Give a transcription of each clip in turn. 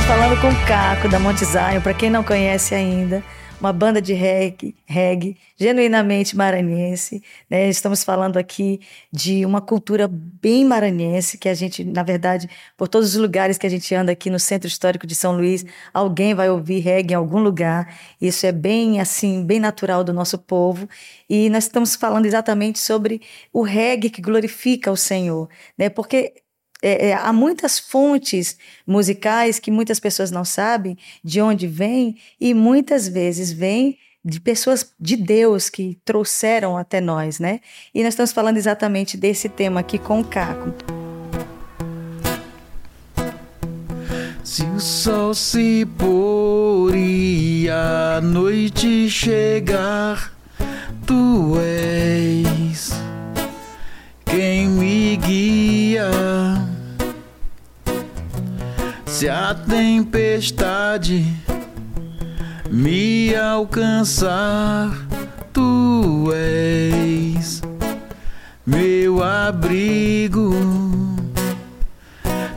estamos falando com o Caco da Monte Zion, para quem não conhece ainda, uma banda de reggae, reggae genuinamente maranhense. Né? Estamos falando aqui de uma cultura bem maranhense, que a gente, na verdade, por todos os lugares que a gente anda aqui no Centro Histórico de São Luís, alguém vai ouvir reggae em algum lugar. Isso é bem assim, bem natural do nosso povo. E nós estamos falando exatamente sobre o reggae que glorifica o Senhor, né? Porque é, é, há muitas fontes musicais que muitas pessoas não sabem de onde vêm e muitas vezes vêm de pessoas de Deus que trouxeram até nós, né? E nós estamos falando exatamente desse tema aqui com o Caco. Se o sol se pôr e a noite chegar, tu és quem me guia. Se a tempestade me alcançar, tu és meu abrigo.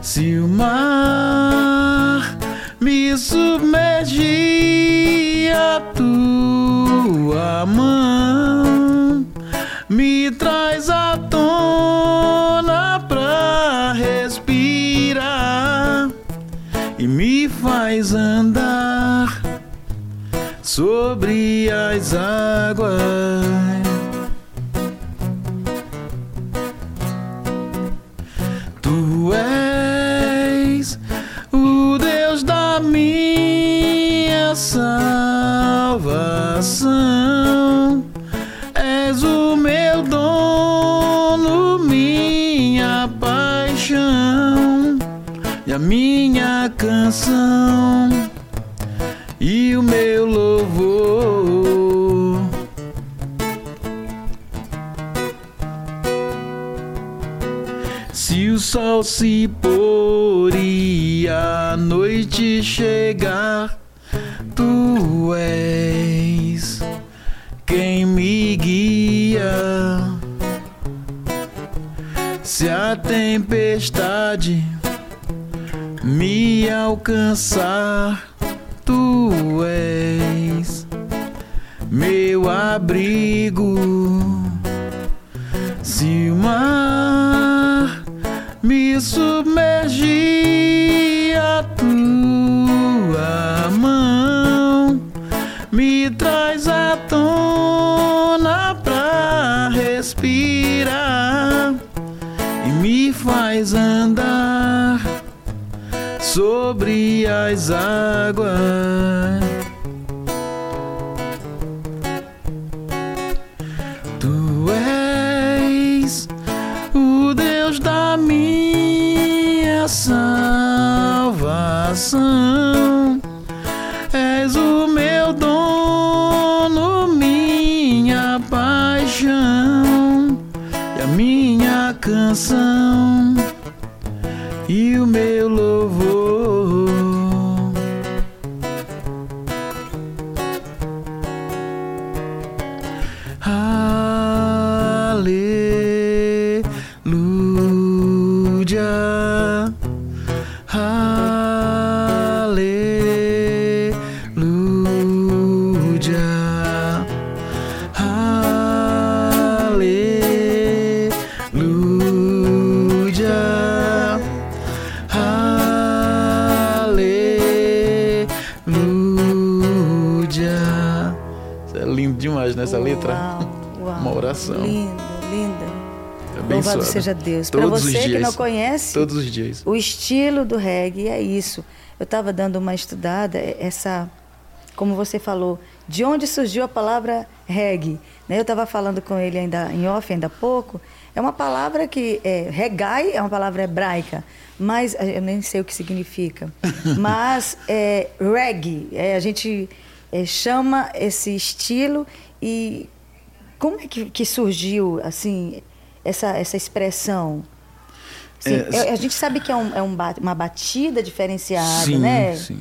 Se o mar me submergir, a tua mão me traz à tona e me faz andar sobre as águas. Tu és o Deus da minha salvação. Minha canção e o meu louvor. Se o sol se pôr e a noite chegar, tu és quem me guia. Se a tempestade me alcançar, tu és meu abrigo. Se o mar me submergir, sobre as águas. Louvado seja Deus. Para você que não conhece, Todos os dias. o estilo do reggae é isso. Eu estava dando uma estudada, é- essa, como você falou, de onde surgiu a palavra reggae. né? Eu estava falando com ele ainda em off, ainda há pouco. É uma palavra que, é, regai é uma palavra hebraica, mas eh, eu nem sei o que significa. Mas é, reggae, é, a gente é, chama esse estilo e como é que, que surgiu assim essa, essa expressão? Assim, É, é- a gente sabe que é, um- é um uma batida diferenciada, sim, né? sim.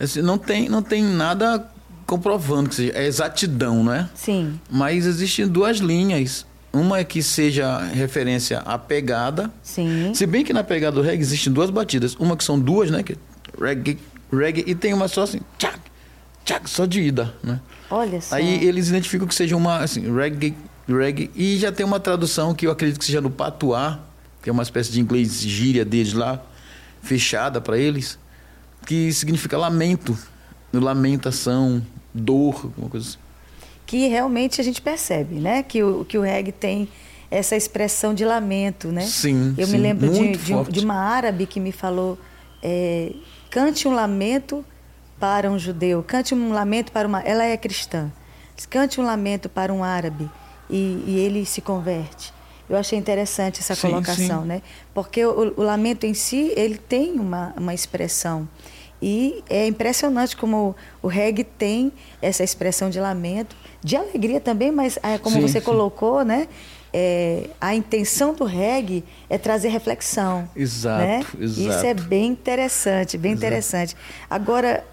Assim, não, tem, não tem nada comprovando que seja. É exatidão, não é? Sim. Mas existem duas linhas. Uma é que seja referência à pegada. Sim. Se bem que na pegada do reggae existem duas batidas. Uma que são duas, né? Que é reggae, reggae, e tem uma só assim, tchac, tchac, só de ida, né? Olha só. Aí eles identificam que seja uma, assim, reggae, reggae, e já tem uma tradução que eu acredito que seja no patuá, que é uma espécie de inglês gíria deles lá, fechada para eles, que significa lamento, lamentação, dor, alguma coisa assim. Que realmente a gente percebe, né? Que o, que o reggae tem essa expressão de lamento, né? Sim, Eu sim, me lembro de, de, de uma árabe que me falou: é, cante um lamento para um judeu, cante um lamento para uma. Ela é cristã. Cante um lamento para um árabe e, e ele se converte. Eu achei interessante essa Sim, colocação, sim. né? Porque o, o lamento em si ele tem uma, uma expressão e é impressionante como o, o reggae tem essa expressão de lamento, de alegria também, mas é, como Sim, você colocou, né? É, a intenção do reggae é trazer reflexão. Exato, né? exato. Isso é bem interessante, bem interessante. Agora,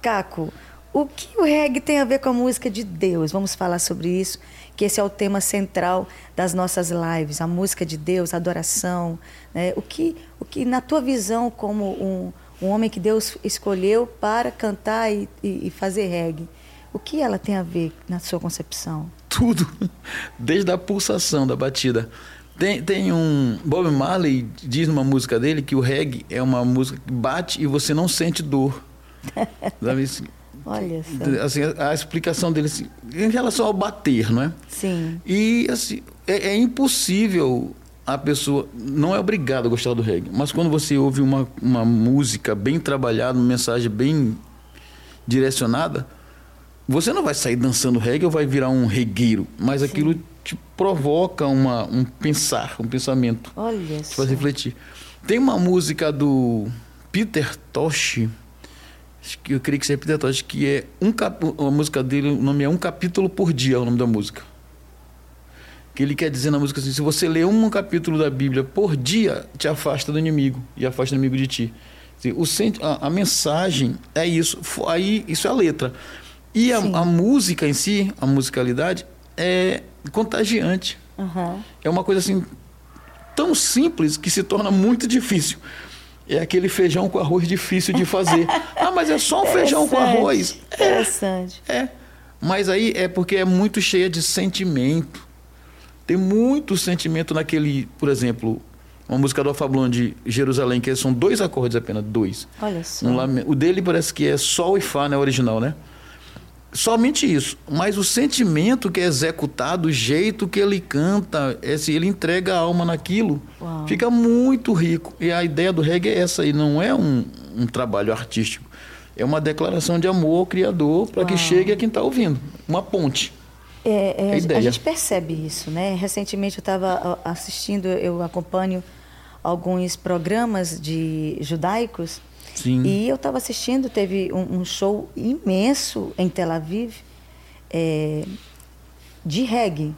Caco, o que o reggae tem a ver com a música de Deus? Vamos falar sobre isso, que esse é o tema central das nossas lives, a música de Deus, a adoração. né? O, que, o que, na tua visão, como um, um homem que Deus escolheu para cantar e, e- e fazer reggae, o que ela tem a ver na sua concepção? tudo, desde a pulsação da batida. Tem, tem um. Bob Marley diz numa música dele que o reggae é uma música que bate e você não sente dor. Olha só. assim, a, a explicação dele assim, em relação ao bater, não é? Sim, E assim, é, é impossível a pessoa. Não é obrigado a gostar do reggae, mas quando você ouve uma, uma música bem trabalhada, uma mensagem bem direcionada, você não vai sair dançando reggae ou vai virar um regueiro, mas aquilo te provoca uma, um pensar, um pensamento, olha te só. faz refletir. Tem uma música do Peter Tosh, acho que eu creio que seja Peter Tosh, que é um cap... a música dele, o nome é Um Capítulo por Dia, é o nome da música. Que ele quer dizer na música assim: se você lê um capítulo da Bíblia por dia, te afasta do inimigo e afasta o inimigo de ti. Assim, o a, a mensagem é isso. Aí, isso é a letra. E a, a música em si, a musicalidade, é contagiante. Aham. É uma coisa assim tão simples que se torna muito difícil. É aquele feijão com arroz difícil de fazer. ah, mas é só um feijão com arroz. Interessante. É. Mas aí é porque é muito cheia de sentimento. Tem muito sentimento naquele, por exemplo, uma música do Alfablon de Jerusalém, que são dois acordes apenas, dois. Olha só. Um o dele parece que é Sol e Fá, né, original, né? Somente isso. Mas o sentimento que é executado, o jeito que ele canta, esse, ele entrega a alma naquilo, Uau. fica muito rico. E a ideia do reggae é essa, e não é um, um trabalho artístico. É uma declaração de amor ao Criador para que chegue a quem está ouvindo. Uma ponte. É, é, A a ideia. gente percebe isso, né? Recentemente eu estava assistindo, eu acompanho alguns programas de judaicos Sim. e eu estava assistindo, teve um, um show imenso em Tel Aviv é, de reggae.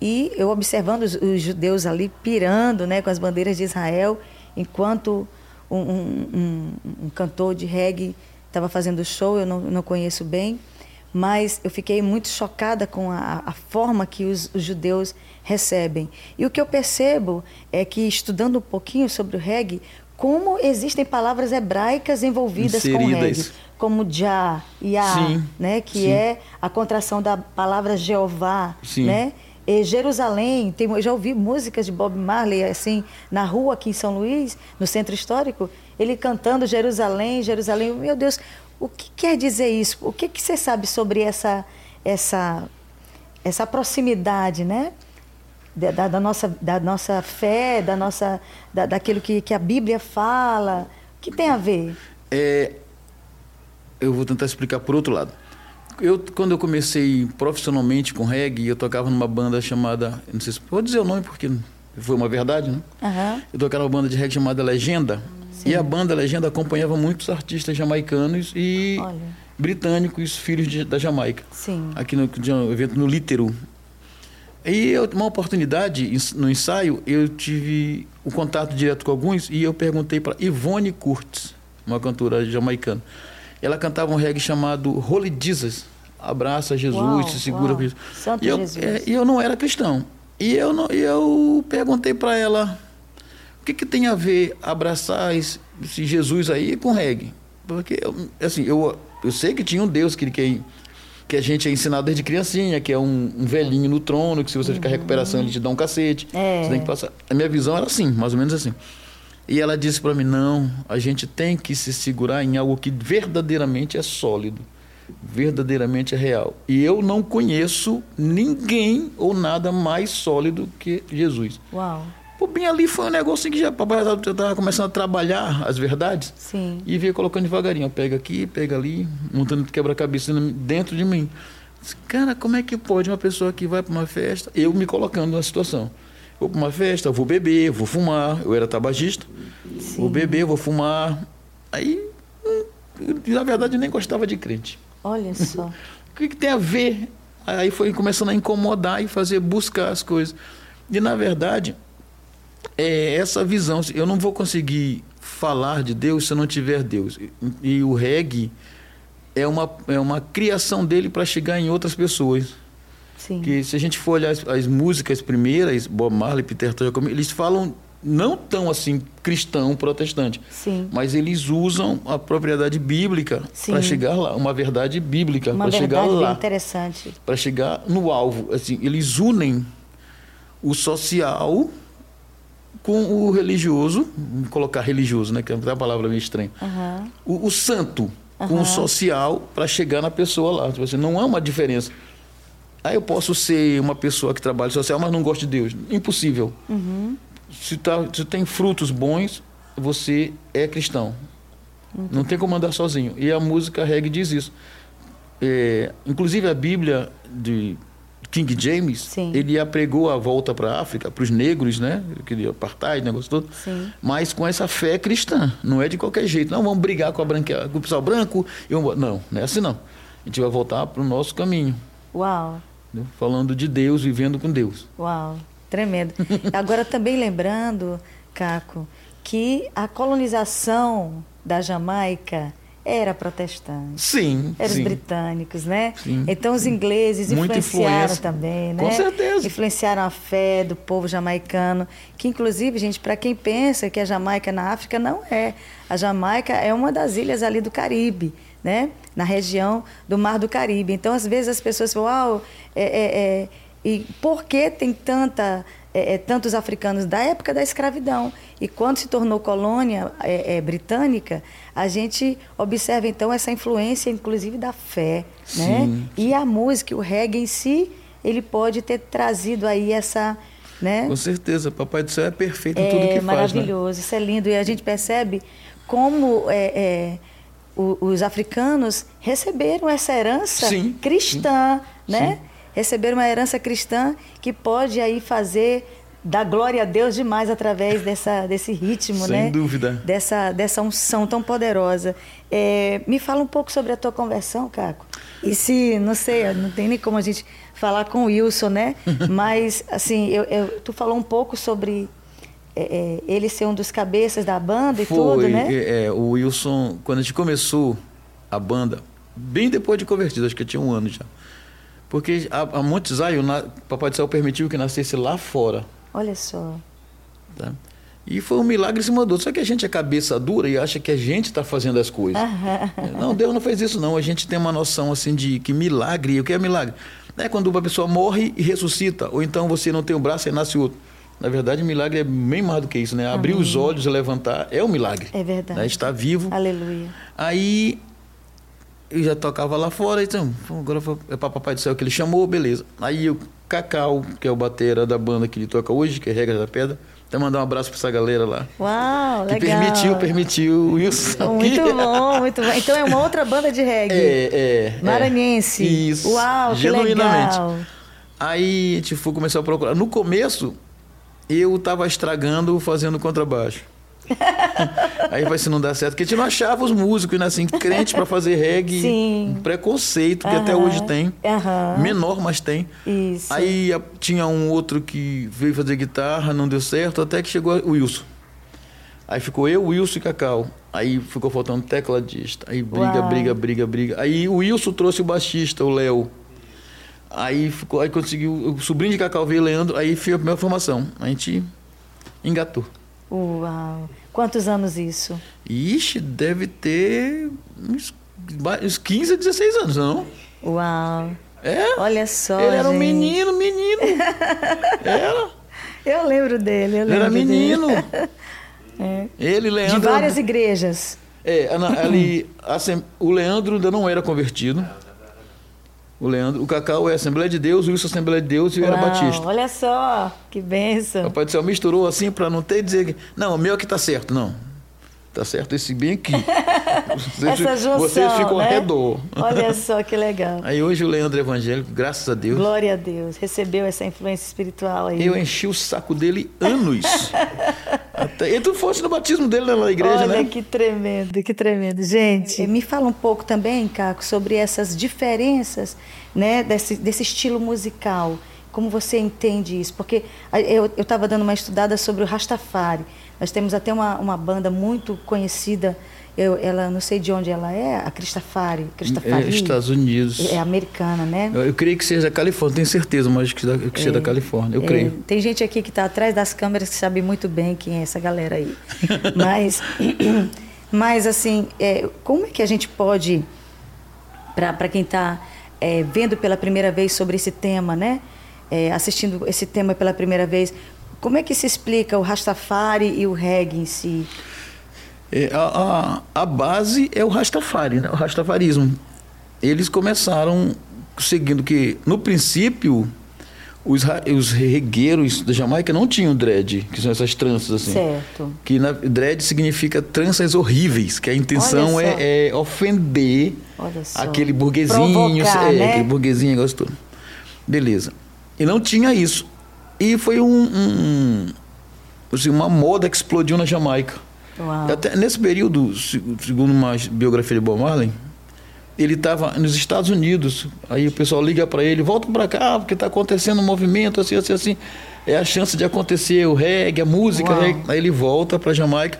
E eu observando os, os judeus ali pirando né, com as bandeiras de Israel, enquanto um, um- um- cantor de reggae estava fazendo show, eu não, não conheço bem, mas eu fiquei muito chocada com a, a forma que os, os judeus recebem. E o que eu percebo é que, estudando um pouquinho sobre o reggae, como existem palavras hebraicas envolvidas com o reggae, Inseridas. como Já, Yah, Sim, né, que sim. é a contração da palavra Jeová, Sim. né? E Jerusalém, tem, eu já ouvi músicas de Bob Marley assim na rua aqui em São Luís, no centro histórico, ele cantando Jerusalém, Jerusalém. Meu Deus, o que quer dizer isso? O que, que você sabe sobre essa essa essa proximidade, né? Da, da- nossa da nossa fé, da nossa da, daquilo que, que a Bíblia fala, o que tem a ver? É, eu vou tentar explicar por outro lado. Eu, quando eu comecei profissionalmente com reggae, eu tocava numa banda chamada, não sei se vou dizer o nome porque foi uma verdade, né? Aham. Eu tocava numa banda de reggae chamada Legenda. Sim. E a banda Legenda acompanhava muitos artistas jamaicanos e Olha. britânicos, filhos de- da Jamaica. Sim. Aqui no, um evento no Líteru. E eu, uma oportunidade no ensaio, eu tive o contato direto com alguns e eu perguntei para Ivone Curtis, uma cantora jamaicana. Ela cantava um reggae chamado Holy Jesus. Abraça Jesus, Uau, se segura uau. Santo e eu, Jesus. é, e eu não era cristão. E eu, não, eu perguntei para ela: o que, que tem a ver abraçar esse, esse Jesus aí com reggae? Porque, eu- assim, eu, eu sei que tinha um Deus que, que, que a gente é ensinado desde criancinha, que é um, um velhinho no trono, que se você ficar em recuperação ele te dá um cacete. É. Você tem que passar. A minha visão era assim, mais ou menos assim. E ela disse para mim: não, a gente tem que se segurar em algo que verdadeiramente é sólido, verdadeiramente é real. E eu não conheço ninguém ou nada mais sólido que Jesus. Uau. Pô, bem ali foi um negócio que já papai já estava começando a trabalhar as verdades Sim. e veio colocando devagarinho. Pega aqui, pega ali, montando quebra-cabeça dentro de mim. Cara, como é que pode uma pessoa que vai para uma festa, eu me colocando na situação? Vou para uma festa, vou beber, vou fumar. Eu era tabagista. Vou beber, vou fumar. Aí, hum, na verdade, eu nem gostava de crente. Olha só. O que, que tem a ver? Aí foi começando a incomodar e fazer buscar as coisas. E na verdade, é essa visão. Eu não vou conseguir falar de Deus se eu não tiver Deus. E, e o reggae é uma, é uma criação dele para chegar em outras pessoas. Sim. Que se a gente for olhar as, as músicas primeiras, Bob Marley, Peter Tosh, eles falam não tão assim cristão, protestante, Sim. mas eles usam a propriedade bíblica para chegar lá, uma verdade bíblica para chegar lá interessante. para chegar no alvo. Assim, eles unem o social com o religioso, colocar religioso, né, que é uma palavra meio estranha. Aham. O, o santo com o social para chegar na pessoa lá. Tipo assim, não há uma diferença. Aí eu posso ser uma pessoa que trabalha social, mas não gosta de Deus. Impossível. Uhum. Se, tá, se tem frutos bons, você é cristão. Não tem como andar sozinho. E a música reggae diz isso. É, inclusive a Bíblia de King James, Sim. ele apregou a volta para a África, para os negros, né? Aquele apartheid, negócio todo. Sim. Mas com essa fé cristã. Não é de qualquer jeito. Não, vamos brigar com, a branque... com o pessoal branco. e vamos- Não, não é assim não. A gente vai voltar para o nosso caminho. Uau. Falando de Deus, vivendo com Deus. Uau, tremendo. Agora também lembrando, Caco, que a colonização da Jamaica era protestante. Sim, Eram os sim. britânicos, né? Sim. Então os ingleses influenciaram também, né? Com certeza. Influenciaram a fé do povo jamaicano, que inclusive, gente, para quem pensa que a Jamaica é na África, não é. A Jamaica é uma das ilhas ali do Caribe, né? Na região do Mar do Caribe. Então, às vezes as pessoas falam, uau, é, é, é, e por que tem tanta é, é, tantos africanos da época da escravidão. E quando se tornou colônia é, é, britânica, a gente observa então essa influência, inclusive da fé, né? Sim. E a música, o reggae em si, ele pode ter trazido aí essa, né? Com certeza, Papai do Céu é perfeito em tudo que É faz. Né? maravilhoso, isso é lindo. E a gente percebe como é, é, o- os africanos receberam essa herança Sim, cristã, sim, né? sim. Receberam uma herança cristã que pode aí fazer dar glória a Deus demais através dessa, desse ritmo, Sem né? dúvida. Dessa, dessa unção tão poderosa. É, me fala um pouco sobre a tua conversão, Caco. E se, não sei, não tem nem como a gente falar com o Wilson, né? Mas, assim, eu, eu- tu falou um pouco sobre é, é, ele ser um dos cabeças da banda e Foi, tudo, né? é, é, o Wilson, quando a gente começou a banda, bem depois de convertido, acho que eu tinha um ano já. Porque a, a Monte Zion, na, Papai do Céu permitiu que nascesse lá fora. Olha só. Tá? E foi um milagre em cima do outro. Só que a gente é cabeça dura e acha que a gente está fazendo as coisas. É, Não, Deus não fez isso não. A gente tem uma noção assim de que milagre, o que é milagre? É quando uma pessoa morre e ressuscita, ou então você não tem um braço e nasce outro. Na verdade, milagre é bem mais do que isso, né? Abrir os olhos e levantar é um milagre. É verdade. Né? Estar vivo. Aleluia. Aí eu já tocava lá fora, então, agora é para Papai do Céu que ele chamou, beleza. Aí o Cacau, que é o batera da banda que ele toca hoje, que é Regra da Pedra, até mandar um abraço para essa galera lá. Uau, Que legal. permitiu, permitiu o Wilson. Muito aqui. bom, muito bom. Então é uma outra banda de reggae. É, é. é. Maranhense. Isso. Uau, que Genuinamente. legal. Aí a gente foi começar a procurar. No começo, eu tava estragando fazendo contrabaixo. Aí vai se não dar certo, porque a gente não achava os músicos, né? Assim, crente para fazer reggae. Sim. Um preconceito que até Aham, hoje tem. aham. Menor, mas tem. Isso. Aí tinha um outro que veio fazer guitarra, não deu certo, até que chegou o Wilson. Aí ficou eu, Wilson e Cacau. Aí ficou faltando tecladista. Aí briga, Uau. briga, briga, briga. Aí o Wilson trouxe o baixista, o Léo. Aí ficou, aí conseguiu, o sobrinho de Cacau veio, Leandro, aí foi a primeira formação. A gente engatou. Uau! Quantos anos isso? Ixi, deve ter uns, uns 15 a 16 anos, não? Uau! É? Olha só. Ele era gente. um menino, menino. Era. Eu lembro dele, eu Ele lembro era menino. É. Ele, Leandro. De várias igrejas. É, Ana- ali, assem- o Leandro ainda não era convertido. O Leandro, o Cacau é Assembleia de Deus, o Wilson é Assembleia de Deus e eu era Uau, Batista. Olha só, que benção. O Pai do Céu misturou assim para não ter dizer que. Não, o meu aqui tá certo. Não. Tá certo esse bem aqui. Vocês, Essa junção, vocês ficam né? ao redor. Olha só que legal. Aí hoje o Leandro evangélico, graças a Deus. Glória a Deus. Recebeu essa influência espiritual aí. Eu enchi o saco dele anos. Até, e tu fosse no batismo dele lá na igreja, Olha né? que tremendo, que tremendo. Gente, me fala um pouco também, Caco, sobre essas diferenças né, desse, desse estilo musical. Como você entende isso? Porque eu estava dando uma estudada sobre o Rastafari. Nós temos até uma, uma banda muito conhecida, eu, ela não sei de onde ela é, a Cristafari. Cristafari É, Estados Unidos. É americana, né? Eu, eu creio que seja da Califórnia, tenho certeza, mas que, da- que seja da Califórnia, eu É, creio. tem gente aqui que está atrás das câmeras que sabe muito bem quem é essa galera aí. mas, mas assim, é, como é que a gente pode, para quem está vendo pela primeira vez sobre esse tema, né? É, assistindo esse tema pela primeira vez, como é que se explica o Rastafari e o reggae em si? É, a, a, a base é o Rastafari, né? o Rastafarismo. Eles começaram seguindo que, no princípio, os, os regueiros da Jamaica não tinham dread, que são essas tranças assim. Certo. Que na, dread significa tranças horríveis, que a intenção é, é ofender aquele burguesinho, Provocar, é, né? aquele burguesinho, negócio todo. Beleza. E não tinha isso. E foi um, um- assim, uma moda que explodiu na Jamaica. Até nesse período, se- segundo uma biografia de Bob Marley, ele estava nos Estados Unidos. Aí o pessoal liga para ele, volta para cá, porque está acontecendo um movimento assim, assim, assim. É a chance de acontecer o reggae, a música. Reggae. Aí ele volta para Jamaica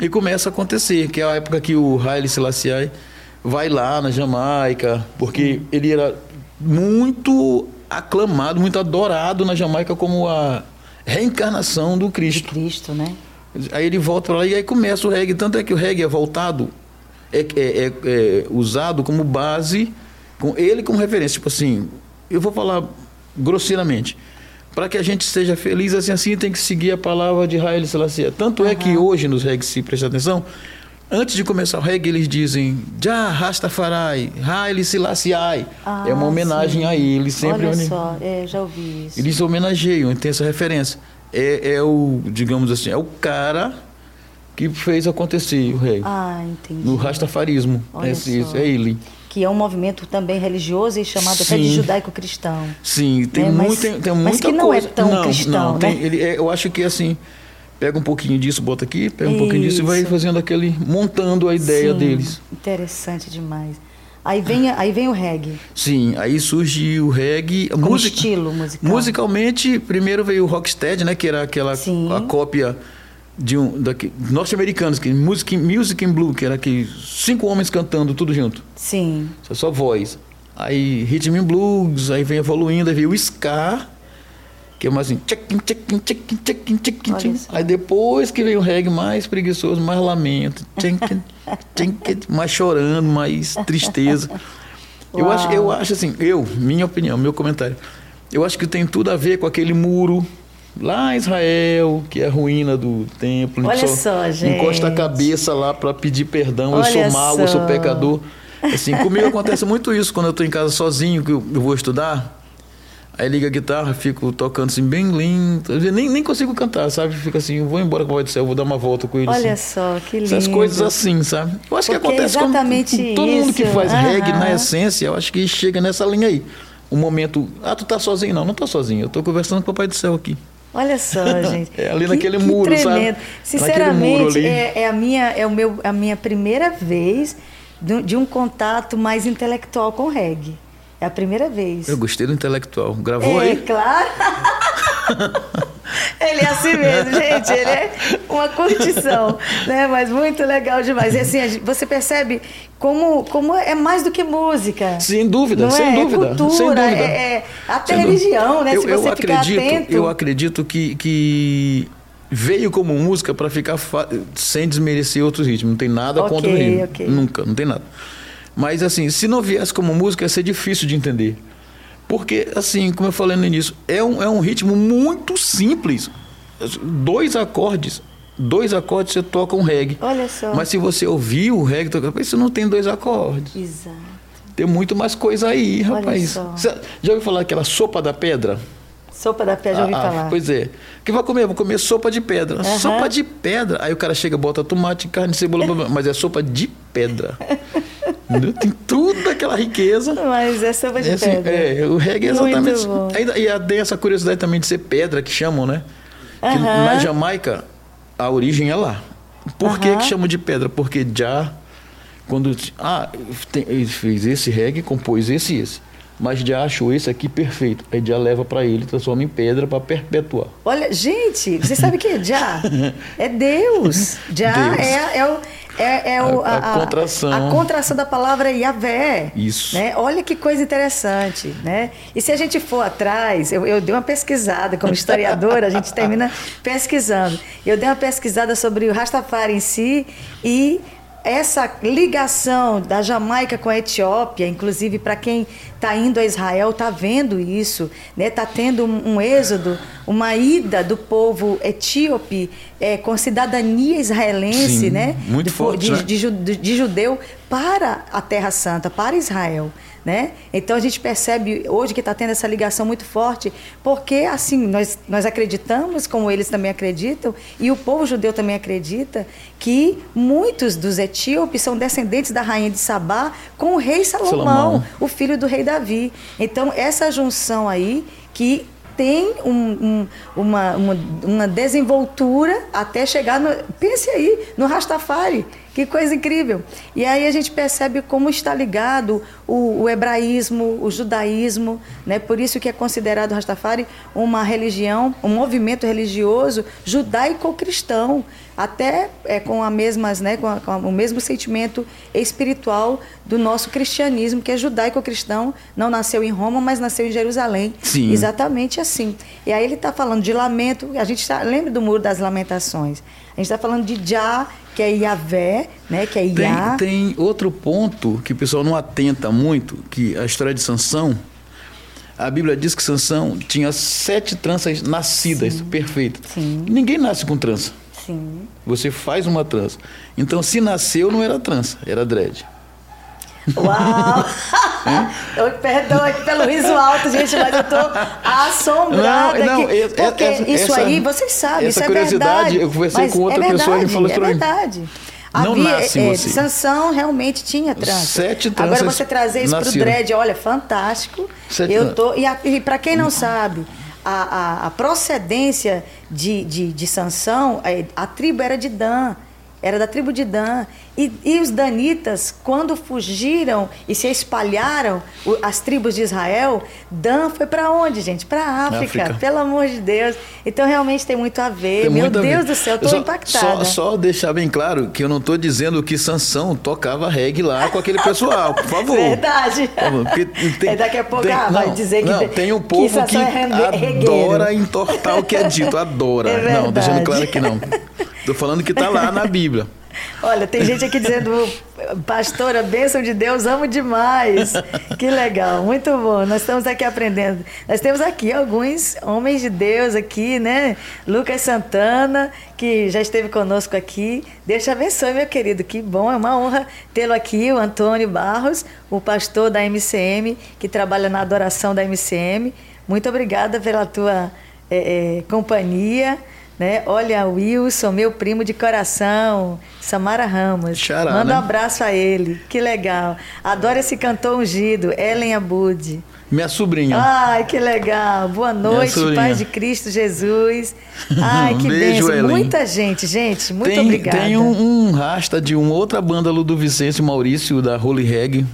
e começa a acontecer, que é a época que o Haile Selassie vai lá na Jamaica, porque ele era muito aclamado, muito adorado na Jamaica como a reencarnação do De Cristo. Cristo, né? Aí ele volta para lá e aí começa o reggae. Tanto é que o reggae é voltado, é, é- é- é usado como base, com ele como referência. Tipo assim, eu vou falar grosseiramente. Para que a gente seja feliz, assim, assim, tem que seguir a palavra de Haile Selassie. Tanto é que hoje nos reggae, se prestar atenção, antes de começar o reggae, eles dizem Já Rastafari, Haile Selassie. Ah, é uma homenagem sim. a ele. Sempre Olha só, é, já ouvi isso. eles homenageiam, tem essa referência. É, é o, digamos assim, é o cara que fez acontecer o reggae. Ah, entendi. no rastafarismo. Olha só. esse é ele. Que é um movimento também religioso e chamado até de Sim. judaico-cristão. Sim, tem, É, mas- muito, tem, tem mas muita que não é coisa. tão cristão, não, tem- né? ele, é, eu acho que assim, pega um pouquinho disso, bota aqui, pega um pouquinho disso e vai fazendo aquele, montando a ideia Sim, deles. Interessante demais. Aí vem, aí vem o reggae, Sim, aí surge o reggae. como música- estilo musical. Musicalmente, primeiro veio o Rocksteady, né? Que era aquela Sim. a cópia de um daqui, norte-americanos, que music, music in blue, que era que cinco homens cantando tudo junto, Sim, só, só voz. Aí rhythm and blues, aí vem evoluindo, aí veio o ska, que é mais assim, só. Aí depois que veio o reggae mais preguiçoso, mais lamento, mais chorando, mais tristeza. Eu acho, eu acho assim, eu, minha opinião, meu comentário. Eu acho que tem tudo a ver com aquele muro lá em Israel, que é a ruína do templo. Olha que só, gente. Encosta a cabeça lá para pedir perdão. eu Olha sou mau, eu sou só. pecador. Assim, comigo acontece muito isso quando eu estou em casa sozinho, que eu, eu vou estudar. Aí liga a guitarra, fico tocando assim bem lindo. Eu nem, nem consigo cantar, sabe? Fica assim, eu vou embora com o Pai do Céu, vou dar uma volta com ele. olha assim. só, que lindo. Essas coisas assim, sabe? Eu acho que Porque é acontece com, exatamente com todo mundo que isso. faz reggae na essência, eu acho que chega nessa linha aí. Um momento, ah, tu tá sozinho? Não, não tô sozinho. Eu tô conversando com o Papai do Céu aqui. Olha só, gente. É ali Que- naquele que muro, sabe? tremendo. Naquele Sinceramente, muro ali. é, é a minha, é o meu, a minha primeira vez de, de um contato mais intelectual com reggae. É a primeira vez. Eu gostei do intelectual. Gravou é, aí? claro. ele é assim mesmo, gente. Ele é uma curtição, né? Mas muito legal demais. E assim, você percebe como, como é mais do que música. Sem dúvida, Não sem é? dúvida. É cultura, sem dúvida. é, é até Sem dúvida. religião, né? Eu, Se eu você ficar acredito, atento. Eu acredito que, que veio como música para ficar sem desmerecer outros ritmos. Não tem nada okay, contra o ritmo. Okay. Nunca, não tem nada. Mas assim, se não viesse como música, ia ser difícil de entender. Porque, assim, como eu falei no início, é um, é um ritmo muito simples. Dois acordes. Dois acordes você toca um reggae. Olha só. Mas se você ouvir o reggae tocar, você não tem dois acordes. Exato. Tem muito mais coisa aí, rapaz. Você já ouviu falar aquela sopa da pedra? Sopa da pedra, já ouvi ah, falar. Pois é. O que vai comer? Vou comer sopa de pedra. Uhum. Sopa de pedra. Aí o cara chega, bota tomate, carne, cebola, mas é sopa de pedra. Tem tudo aquela riqueza. Mas é sopa de é assim, pedra. É, o reggae é exatamente. Ainda, e tem essa curiosidade também de ser pedra, que chamam, né? Que na Jamaica, a origem é lá. Por que, que chamam de pedra? Porque já, quando. Ah, tem, fez esse reggae, compôs esse e esse mas já achou esse aqui perfeito. Aí já leva para ele, transforma em pedra para perpetuar. Olha, gente, você sabe o que é já? É Deus. Já Deus. É, é, o. É, é o, a, a, contração. A, a, contração da palavra Yahvé. Isso. Né? Olha que coisa interessante. Né? E se a gente for atrás, eu, eu dei uma pesquisada, como historiadora, a gente termina pesquisando. Eu dei uma pesquisada sobre o Rastafari em si e essa ligação da Jamaica com a Etiópia, inclusive para quem está indo a Israel, está vendo isso, né? Está tendo um, um, êxodo, uma ida do povo etíope é, com cidadania israelense, Sim, né? Muito forte, de, né? de, de, de judeu para a Terra Santa, para Israel. Né? Então a gente percebe hoje que está tendo essa ligação muito forte, porque assim nós, nós acreditamos, como eles também acreditam, e o povo judeu também acredita, que muitos dos etíopes são descendentes da rainha de Sabá com o rei Salomão, Salomão. o filho do rei Davi. Então essa junção aí que tem um, um, uma, uma, uma, desenvoltura até chegar no. Pense aí, no Rastafari. Que coisa incrível. E aí a gente percebe como está ligado o, o hebraísmo, o judaísmo, né? Por isso que é considerado Rastafari uma religião, um movimento religioso judaico-cristão, até é, com, a mesmas, né, com, a, com o mesmo sentimento espiritual do nosso cristianismo, que é judaico-cristão, não nasceu em Roma, mas nasceu em Jerusalém. Sim. Exatamente assim. E aí ele está falando de lamento, a gente tá, lembra do Muro das Lamentações. A gente está falando de Já, que é Yahvé, né? Que é Yah. Tem, tem outro ponto que o pessoal não atenta muito, que a história de Sansão, a Bíblia diz que Sansão tinha sete tranças nascidas, Sim. perfeitas. Sim. Ninguém nasce com trança. Sim. Você faz uma trança. Então, se nasceu, não era trança, era dread. Uau! eu perdão aqui pelo riso alto, gente, mas eu tô assombrada. Não, não, porque essa, isso essa, aí, vocês sabem, isso é verdade. Eu conversei com outra é verdade, pessoa e falou isso É verdade. Não Havia, nasce é, você. Sansão realmente tinha trança. Sete tranças Agora você trazer isso para o dread, olha, fantástico. Sete eu tô E, e para quem não sabe, a, a, a procedência de, de, de Sansão, a, a tribo era de Dan era da tribo de Dan. E, e, os danitas, quando fugiram e se espalharam, o, as tribos de Israel, Dan foi para onde, gente? Para a África, África, pelo amor de Deus. Então realmente tem muito a ver. Tem Meu Deus do céu, estou impactada. Só, só, deixar bem claro que eu não estou dizendo que Sansão tocava reggae lá com aquele pessoal, por favor. Verdade. Tem, é, daqui a pouco tem, ah, vai dizer que não, tem um povo que, que é adora entortar o que é dito, adora. É não, deixando claro que não. Estou falando que está lá na Bíblia. Olha, tem gente aqui dizendo, pastora, bênção de Deus, amo demais. Que legal, muito bom. Nós estamos aqui aprendendo. Nós temos aqui alguns homens de Deus aqui, né? Lucas Santana, que já esteve conosco aqui. Deus te abençoe, meu querido. Que bom, é uma honra tê-lo aqui, o Antônio Barros, o pastor da MCM, que trabalha na adoração da MCM. Muito obrigada pela tua é, é, companhia. Né? Olha, Wilson, meu primo de coração, Samara Ramos. Xará, Manda né? um abraço a ele. Que legal. Adoro esse cantor ungido, Ellen Abud. Minha sobrinha. Ai, que legal. Boa noite, Paz de Cristo Jesus. Ai, que Beijo, bênção. Ellen. Muita gente, gente. Muito tem, obrigada. Tem um, um, rasta de uma outra banda Ludovicense Maurício, da Holy Reg.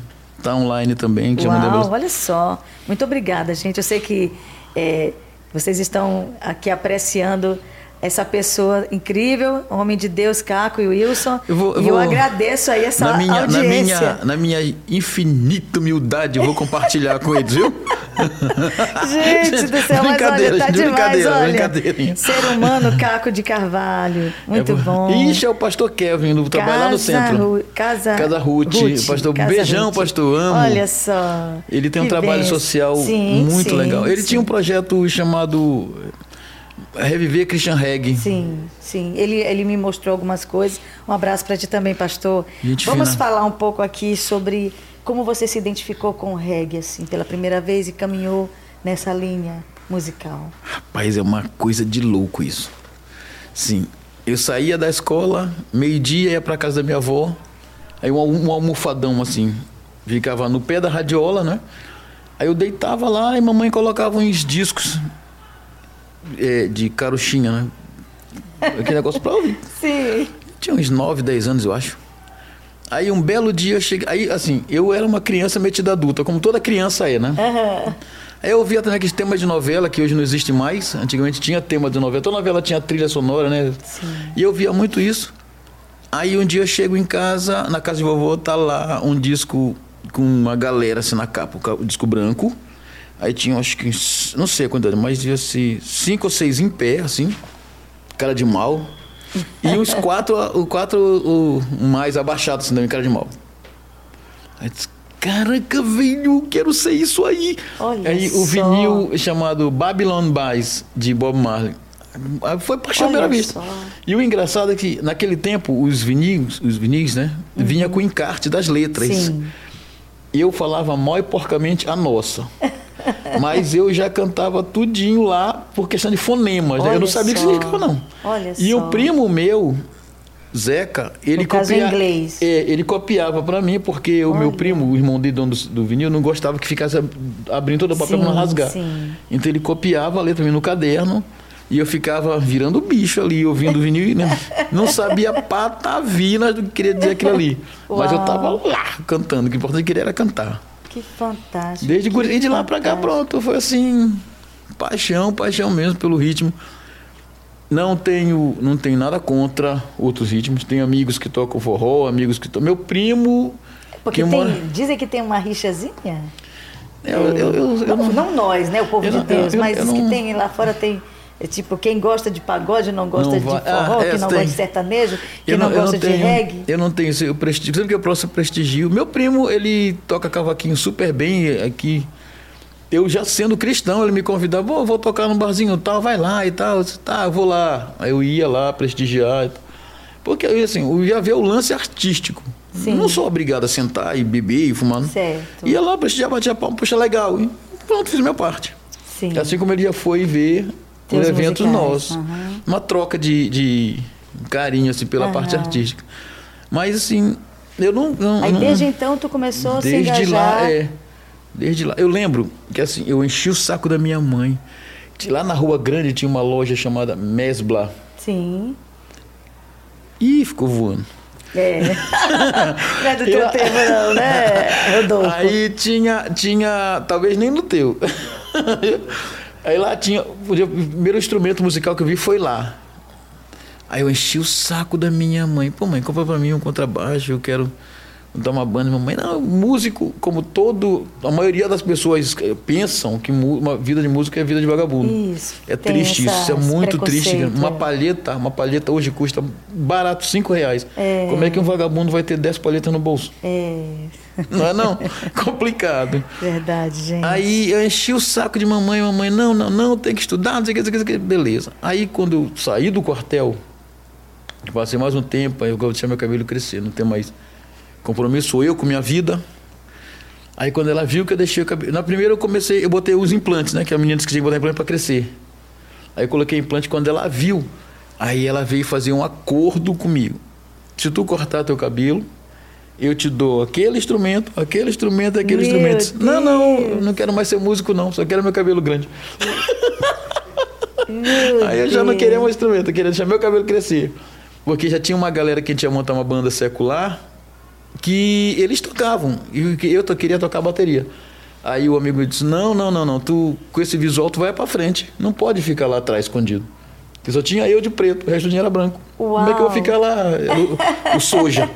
Tá online também. Que Uau, olha só. Muito obrigada, gente. Eu sei que é, vocês estão aqui apreciando essa pessoa incrível, homem de Deus, Caco e Wilson. Eu vou, eu e eu agradeço aí essa na minha, audiência. Na minha, na minha infinita humildade, eu vou compartilhar com eles, viu? Gente do céu, mas olha, tá demais, olha. Ser humano, Caco de Carvalho. Muito é, bom. Ixi, é o pastor Kevin, do trabalho lá no centro. Ru, casa, casa Ruth. Ruth pastor, casa beijão, Ruth. pastor, amo. Olha só. Ele tem um trabalho social sim, muito sim, legal. Ele sim. tinha um projeto chamado Reviver Christian Reg. Sim, sim. Ele, ele me mostrou algumas coisas. Um abraço para ti também, pastor. Gente Vamos fina. falar um pouco aqui sobre como você se identificou com o reggae, assim, pela primeira vez e caminhou nessa linha musical. Rapaz, é uma coisa de louco isso. Sim, eu saía da escola, meio-dia ia para casa da minha avó, aí um, um almofadão assim, ficava no pé da radiola, né? Aí eu deitava lá e mamãe colocava uns discos é, de carochinha, né? Aquele negócio pra ouvir. Sim. Tinha uns 9, 10 anos, eu acho. Aí um belo dia eu cheguei. Aí, assim, eu era uma criança metida adulta, como toda criança é, né? Uhum. Aí eu ouvia também aqueles temas de novela que hoje não existe mais. Antigamente tinha tema de novela. Toda novela tinha trilha sonora, né? Sim. E eu via muito isso. Aí um dia eu chego em casa, na casa de vovô, tá lá um disco com uma galera assim na capa, o disco branco. Aí tinha, acho que, não sei quanto mas devia ser cinco ou seis em pé, assim, cara de mal. E os quatro, o quatro o, mais abaixados, assim, também, cara de mal. Aí disse, caraca, velho, quero ser isso aí. Olha aí só. o vinil chamado Babylon Bass, de Bob Marley. Foi paixão à primeira vista. E o engraçado é que naquele tempo os vinis, os vinis, né, uhum. vinha com encarte das letras. Sim. E eu falava mal e porcamente a nossa. Mas eu já cantava tudinho lá por questão de fonemas. Né? Eu não sabia o que significava, não. Olha e só. o primo meu, Zeca, ele, copia... inglês. É, ele copiava para mim, porque Olha. o meu primo, o irmão de dono do, do, vinil, não gostava que ficasse abrindo todo o papel para não rasgar. Sim. Então ele copiava a letra no caderno. E eu ficava virando bicho ali, ouvindo o vinil e né? não sabia patavina do que queria dizer aquilo ali. Uau. Mas eu tava lá cantando, o que importante queria era cantar. Que fantástico. Desde e de lá para cá, pronto, foi assim, paixão, paixão mesmo pelo ritmo. Não tenho, não tenho nada contra outros ritmos. Tenho amigos que tocam forró, amigos que tocam. Meu primo. Porque que tem, mora... dizem que tem uma rixazinha. Eu, eu, eu, não, não, não, nós, né? O povo de Deus, mas diz que tem lá fora tem é tipo, quem gosta de pagode não gosta não de forró, ah, é, não tem. gosta de sertanejo, quem não, não, gosta de tenho, reggae. Eu não tenho esse prestígio. Sempre que eu posso prestigio. Meu primo, ele toca cavaquinho super bem aqui. Eu já sendo cristão, ele me convidava, vou, vou tocar num barzinho tal, vai lá e tal. Eu disse, tá, eu vou lá. Aí eu ia lá prestigiar. Porque assim, eu ia ver o lance artístico. Sim. Não sou obrigado a sentar e beber e fumar. Certo. Ia lá prestigiar, batia palma, puxa legal. E pronto, fiz a minha parte. Sim. Assim como ele já foi ver por eventos nossos. Uhum. Uma troca de, de carinho assim, pela uhum. parte artística. Mas assim, eu não. não Aí não, desde então tu começou a se engajar. Desde lá, é. Desde lá. Eu lembro que assim, eu enchi o saco da minha mãe. Lá na Rua Grande tinha uma loja chamada Mesbla. Sim. E ficou voando. É. não é do teu tempo, não, né, Rodolfo? Aí tinha, tinha, talvez nem no teu. Aí lá tinha. O primeiro instrumento musical que eu vi foi lá. Aí eu enchi o saco da minha mãe. Pô, mãe, compra pra mim um contrabaixo, eu quero montar uma banda. Minha mãe, não, músico, como todo. A maioria das pessoas pensam que uma vida de músico é vida de vagabundo. Isso. É triste isso, é muito triste. Uma é. palheta, uma palheta hoje custa barato, cinco reais. É. Como é que um vagabundo vai ter dez palhetas no bolso? É. Não é não? Complicado. Verdade, gente. Aí eu enchi o saco de mamãe, mamãe, não, não, não, tem que estudar, não sei o que, não sei o que, beleza. Aí quando eu saí do quartel, passei mais um tempo, aí eu deixei meu cabelo crescer, não tem mais compromisso eu com minha vida. Aí quando ela viu que eu deixei o cabelo. Na primeira eu comecei, eu botei os implantes, né? Que a menina disse que tinha que botar implante para crescer. Aí eu coloquei implante quando ela viu. Aí ela veio fazer um acordo comigo. Se tu cortar teu cabelo, eu te dou aquele instrumento, aquele instrumento, aquele meu instrumento. Deus. Não, não, eu não quero mais ser músico, não, só quero meu cabelo grande. Aí eu já não queria mais instrumento, eu queria deixar meu cabelo crescer. Porque já tinha uma galera que tinha montar uma banda secular que eles tocavam. E eu queria tocar bateria. Aí o amigo disse: Não, não, não, não. Tu, com esse visual, tu vai para frente. Não pode ficar lá atrás escondido. Que só tinha eu de preto, o resto do dia era branco. Uau. Como é que eu vou ficar lá? O, o soja.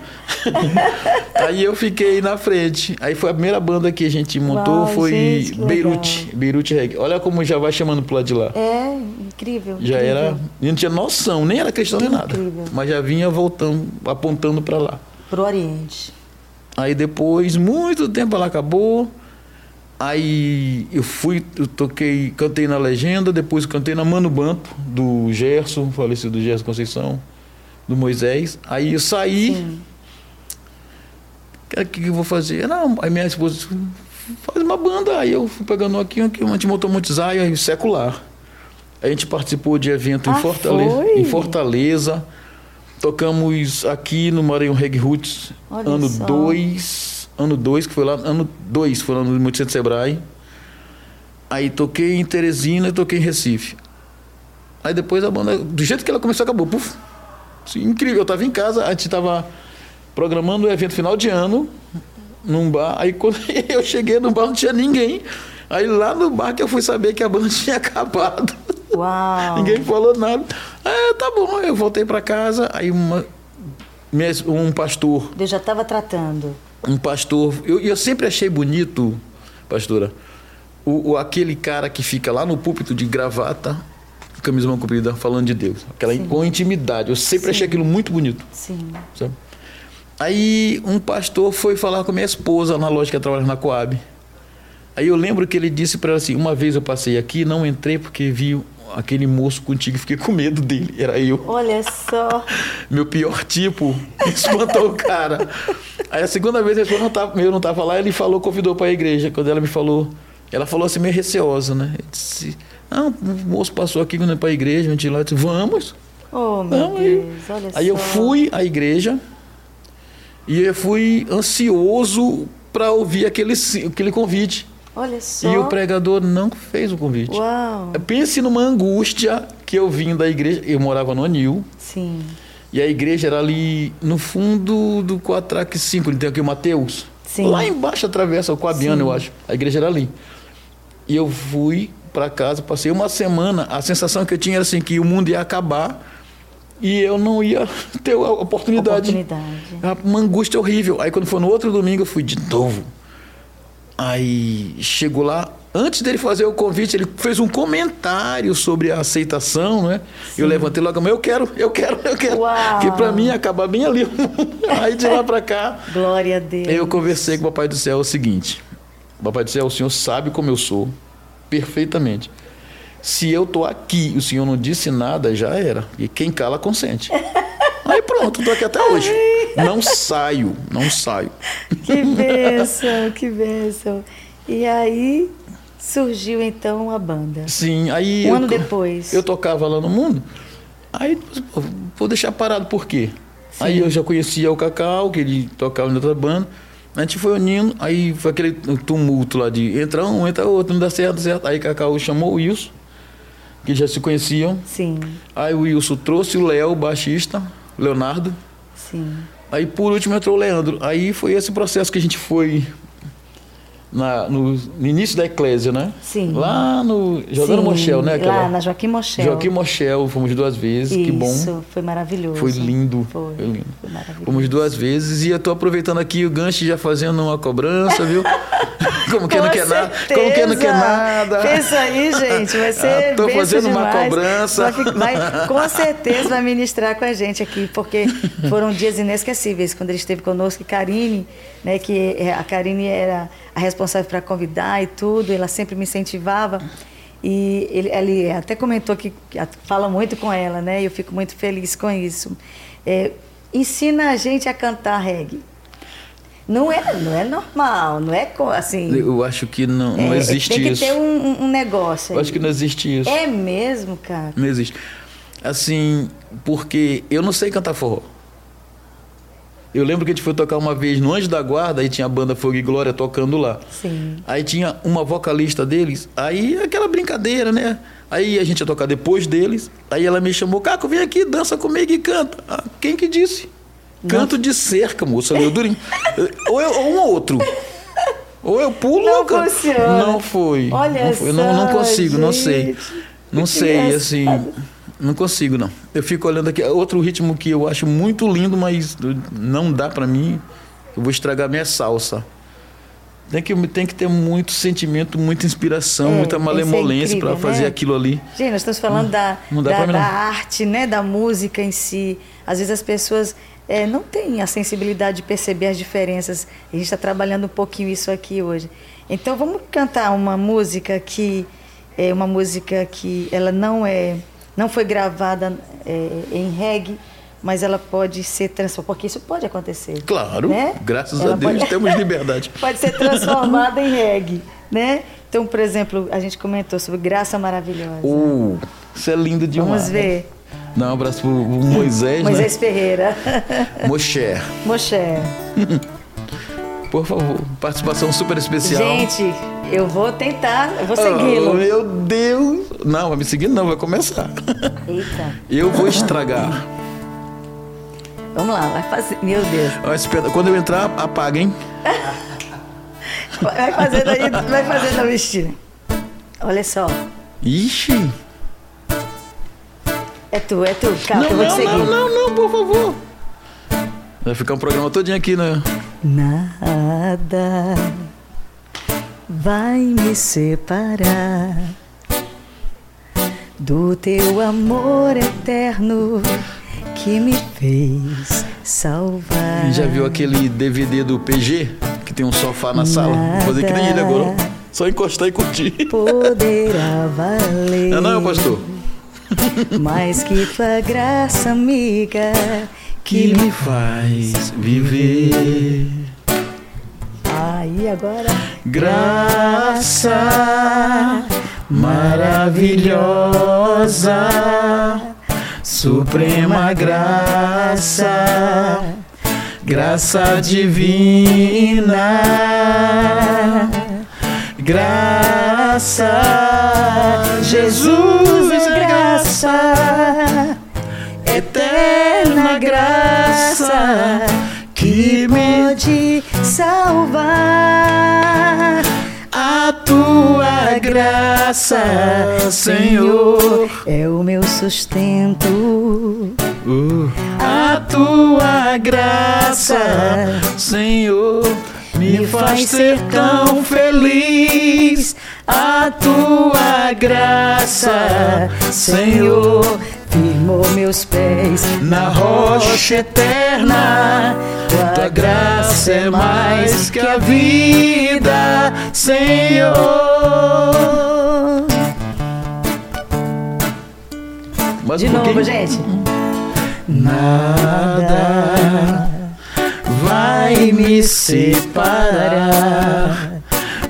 aí eu fiquei na frente. Aí foi a primeira banda que a gente montou, Uau, foi gente, que Beirute. legal. Beirute Reggae. Olha como já vai chamando pro lado de lá. É, incrível. Já incrível. era. Eu não tinha noção, nem era cristão nem nada. Mas já vinha voltando, apontando para lá. Pro Oriente. Aí depois, muito tempo ela acabou. Aí eu fui, eu toquei, cantei na legenda, depois cantei na Mano Banto, do Gerson, falecido Gerson Conceição, do Moisés. Aí eu saí. Sim. O que, que eu vou fazer? Não, aí minha esposa disse, faz uma banda. Aí eu fui pegando aqui, aqui muito Zion, aí secular. A gente participou de evento Ah, em, Fortaleza, foi? em Fortaleza. Tocamos aqui no Maranhão Reg Roots, Olha ano só. 2. Ano 2, que foi lá. Ano 2, foi lá no Multicentro Sebrae. Aí toquei em Teresina e toquei em Recife. Aí depois a banda, do jeito que ela começou, acabou. Puf. Incrível. Eu tava em casa, a gente tava programando o evento final de ano num bar. Aí quando eu cheguei no bar não tinha ninguém. Aí lá no bar que eu fui saber que a banda tinha acabado. Uau. Ninguém falou nada. Ah, tá bom. Eu voltei para casa. Aí uma, um pastor, Deus já estava tratando. um pastor. Eu, eu sempre achei bonito, pastora, o, o- aquele cara que fica lá no púlpito de gravata, camisa mão comprida, falando de Deus. Aquela Sim. com intimidade. Eu sempre achei aquilo muito bonito. Sim. sabe? Aí um pastor foi falar com minha esposa na loja que trabalha na Coab. Aí eu lembro que ele disse para ela assim: uma vez eu passei aqui, não entrei porque vi aquele moço contigo e fiquei com medo dele. Era eu. Olha só. Meu pior tipo, espantou o cara. Aí a segunda vez eu não tava, eu não tava lá, ele falou, convidou para a igreja. Quando ela me falou, ela falou assim meio receosa, né? Eu disse, não, o moço passou aqui para a igreja, a gente lá, eu disse, vamos. Oh, meu aí- Deus. Olha só. Aí eu fui à igreja e eu fui ansioso para ouvir aquele, aquele convite. Olha só. E o pregador não fez o convite. Uau. Pense numa angústia que eu vim da igreja. Eu morava no Anil. Sim. E a igreja era ali no fundo do Quatraque 5, ele tem aqui o Mateus. Sim. Lá embaixo atravessa o Coabiano, Sim. eu acho. A igreja era ali. E eu fui para casa, passei uma semana, a sensação que eu tinha era assim, que o mundo ia acabar e eu não ia ter a oportunidade. Oportunidade. Uma angústia horrível. Aí quando foi no outro domingo, eu fui de novo. Aí chegou lá, antes dele fazer o convite, ele fez um comentário sobre a aceitação, né? Eu levantei logo a mão, eu quero, eu quero, eu quero. Uau. Porque pra mim acaba bem ali. Aí de lá pra cá, Glória a Deus. eu conversei com o Papai do Céu o seguinte: Papai do Céu, o Senhor sabe como eu sou, perfeitamente. Se eu tô aqui e o Senhor não disse nada, já era. E quem cala, consente. Pronto, tô aqui até hoje. Não saio, não saio. Que bênção, que bênção. E aí surgiu então a banda. Sim, aí. Um eu ano depois. Eu tocava lá no mundo. Aí, pô, vou deixar parado por quê? Aí eu já conhecia o Cacau, que ele tocava em outra banda. A gente foi unindo, aí foi aquele tumulto lá de entra um, entra outro, não dá certo, dá certo. Aí Cacau chamou o Wilson, que já se conheciam. Sim, Aí o Wilson trouxe o Léo, o baixista, Leonardo. sim. Aí por último entrou o Leandro. Aí foi esse processo que a gente foi na- no, no início da Eclésia, né? Sim. Lá no. Jogando Sim, Mochel, né? aquela- Lá na Joaquim Mochel. Joaquim Mochel, fomos duas vezes, que bom. Isso, foi maravilhoso. Foi lindo. Foi, Foi lindo. foi maravilhoso. Fomos duas vezes e eu tô aproveitando aqui o gancho já fazendo uma cobrança, viu? Como não Com quer nada. Como quem não quer nada. Pensa aí, gente, vai ser Ah, tô benção fazendo uma demais. cobrança. Vai, fi- vai- com certeza vai ministrar com a gente aqui, porque foram dias inesquecíveis quando ele esteve conosco. E Karine, né, que é- a Karine era a responsável para convidar e tudo, ela sempre me incentivava. E ele, ele até comentou que fala muito com ela, né? Eu fico muito feliz com isso. É, ensina a gente a cantar reggae. Não é, não é normal, não é assim. Eu acho que não, não É, existe Tem que isso. ter um, um- um negócio Eu aí. acho que não existe isso. É mesmo, cara? Não existe. Assim, porque eu não sei cantar forró. Eu lembro que a gente foi tocar uma vez no Anjo da Guarda, aí tinha a banda Fogo e Glória tocando lá. Sim. Aí tinha uma vocalista deles, aí aquela brincadeira, né? Aí a gente ia tocar depois deles, aí ela me chamou, Caco, vem aqui, dança comigo e canta. Ah, quem que disse? Canto de cerca, moça, meu durinho. ou, eu, ou um ou outro. Ou eu pulo Não ou canto. funciona. Não foi. Olha não foi. Eu não, não consigo, não sei. gente. Não Que sei, assim. Não consigo, não. Eu fico olhando aqui. Outro ritmo que eu acho muito lindo, mas não dá para mim. Eu vou estragar minha salsa. Tem que, tem que ter muito sentimento, muita inspiração, É, muita é malemolência incrível, para fazer né? aquilo ali. Gente, nós estamos falando da, da, da arte, né? Da música em si. Às vezes as pessoas é, não têm a sensibilidade de perceber as diferenças. A gente está trabalhando um pouquinho isso aqui hoje. Então vamos cantar uma música que é uma música que ela não é, não foi gravada é, em reggae, mas ela pode ser transformada, porque isso pode acontecer. Claro, né? graças Ela a Deus pode- temos liberdade. pode ser transformada em reggae, né? Então, por exemplo, a gente comentou sobre Graça Maravilhosa. Uh, isso é lindo demais. Vamos ver. Dá um abraço pro Moisés, Moisés né? Ferreira. Moshe. Moshe. Por favor, participação super especial. Gente, eu vou tentar, eu vou Oh, segui-lo. meu Deus. Não, vai me seguir não, vai começar. Eita. Eu vou estragar. Vamos lá, vai fazer. Meu Deus. Espera- Quando eu entrar, apaga, hein? Vai fazendo aí, vai fazendo a vestida. Olha só. Ixi. É tu, é tu. Calma, não, eu vou te não, seguir. não, não, não, por favor. Vai ficar um programa todinho aqui, né? Nada vai me separar do teu amor eterno que me fez salvar. Já viu aquele DVD do PG? Que tem um sofá na sala? Vou fazer que nem ele agora. Só encostar e curtir. Poderá valer. É não, pastor? Mais que tua graça, amiga, que me. faz viver. Aí agora. Graça maravilhosa, suprema graça, graça divina, graça, Jesus, graça, eterna graça que me Pode salvar. A tua graça, Senhor. É o meu sustento. A tua graça, Senhor, me faz ser tão feliz. A tua graça, Senhor, firmou meus pés na rocha eterna. Tua graça é mais que a vida, Senhor. Mais De novo, gente. Nada vai me separar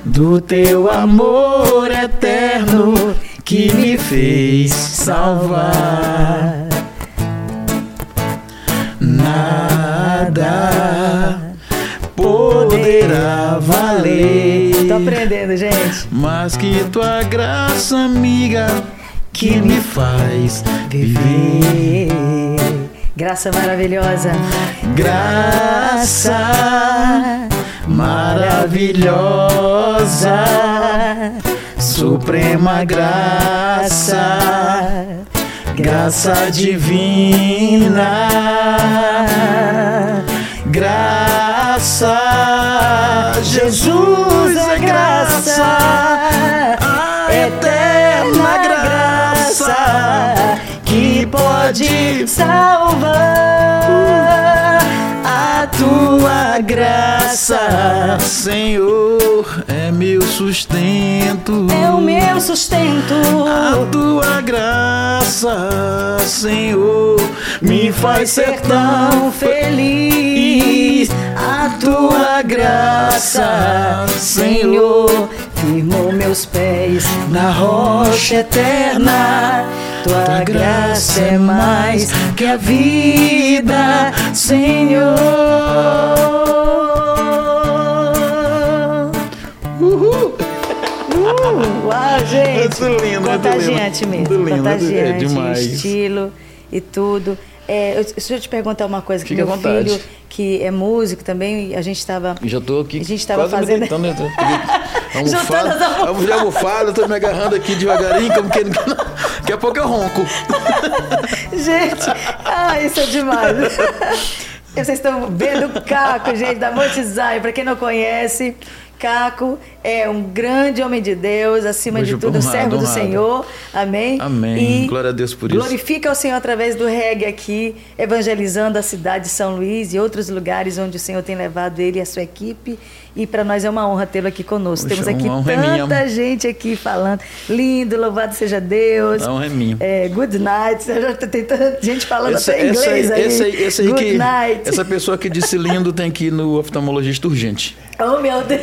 do teu amor eterno que me fez salvar. Nada poderá valer Tô aprendendo, gente. mais que tua graça, amiga, que me faz viver. Graça maravilhosa. Graça maravilhosa, suprema graça, graça divina, graça, Jesus é graça, eterna graça que pode salvar. a tua graça, Senhor, é meu sustento. É o meu sustento. A tua graça, Senhor, me faz ser tão feliz. A tua graça, Senhor, firmou meus pés na rocha eterna. Tua graça é mais que a vida, Senhor. Uau, gente. Muito lindo, muito Contagiante lindo. mesmo. Muito lindo, contagiante. é demais. Estilo e tudo. É, eu, deixa eu te perguntar uma coisa, que Fique meu vontade. filho, que é músico também, a gente estava. Já tô aqui A gente tava quase fazendo- me deitando. né? A Juntando almofada, as almofadas. a mulher almofada, eu tô me agarrando aqui devagarinho, como que... Daqui a pouco eu ronco. Gente, ah, isso é demais. Vocês estão vendo o Caco, gente, da Monte Zion. Para quem não conhece, Caco é um grande homem de Deus, acima de Hoje, tudo, honrado, servo do honrado. Senhor. Amém? Amém. Glória a Deus por isso. Glorifica o Senhor através do reggae aqui, evangelizando a cidade de São Luís e outros lugares onde o Senhor tem levado ele e a sua equipe. E para nós é uma honra tê-lo aqui conosco. Poxa, Temos aqui é tanta gente aqui falando. Lindo, louvado seja Deus. A honra é minha. É, good night. Já tem tanta gente falando Essa, até inglês aí. essa, aí- essa good que. night. Essa pessoa que disse lindo tem que ir no oftalmologista urgente. Oh, meu Deus.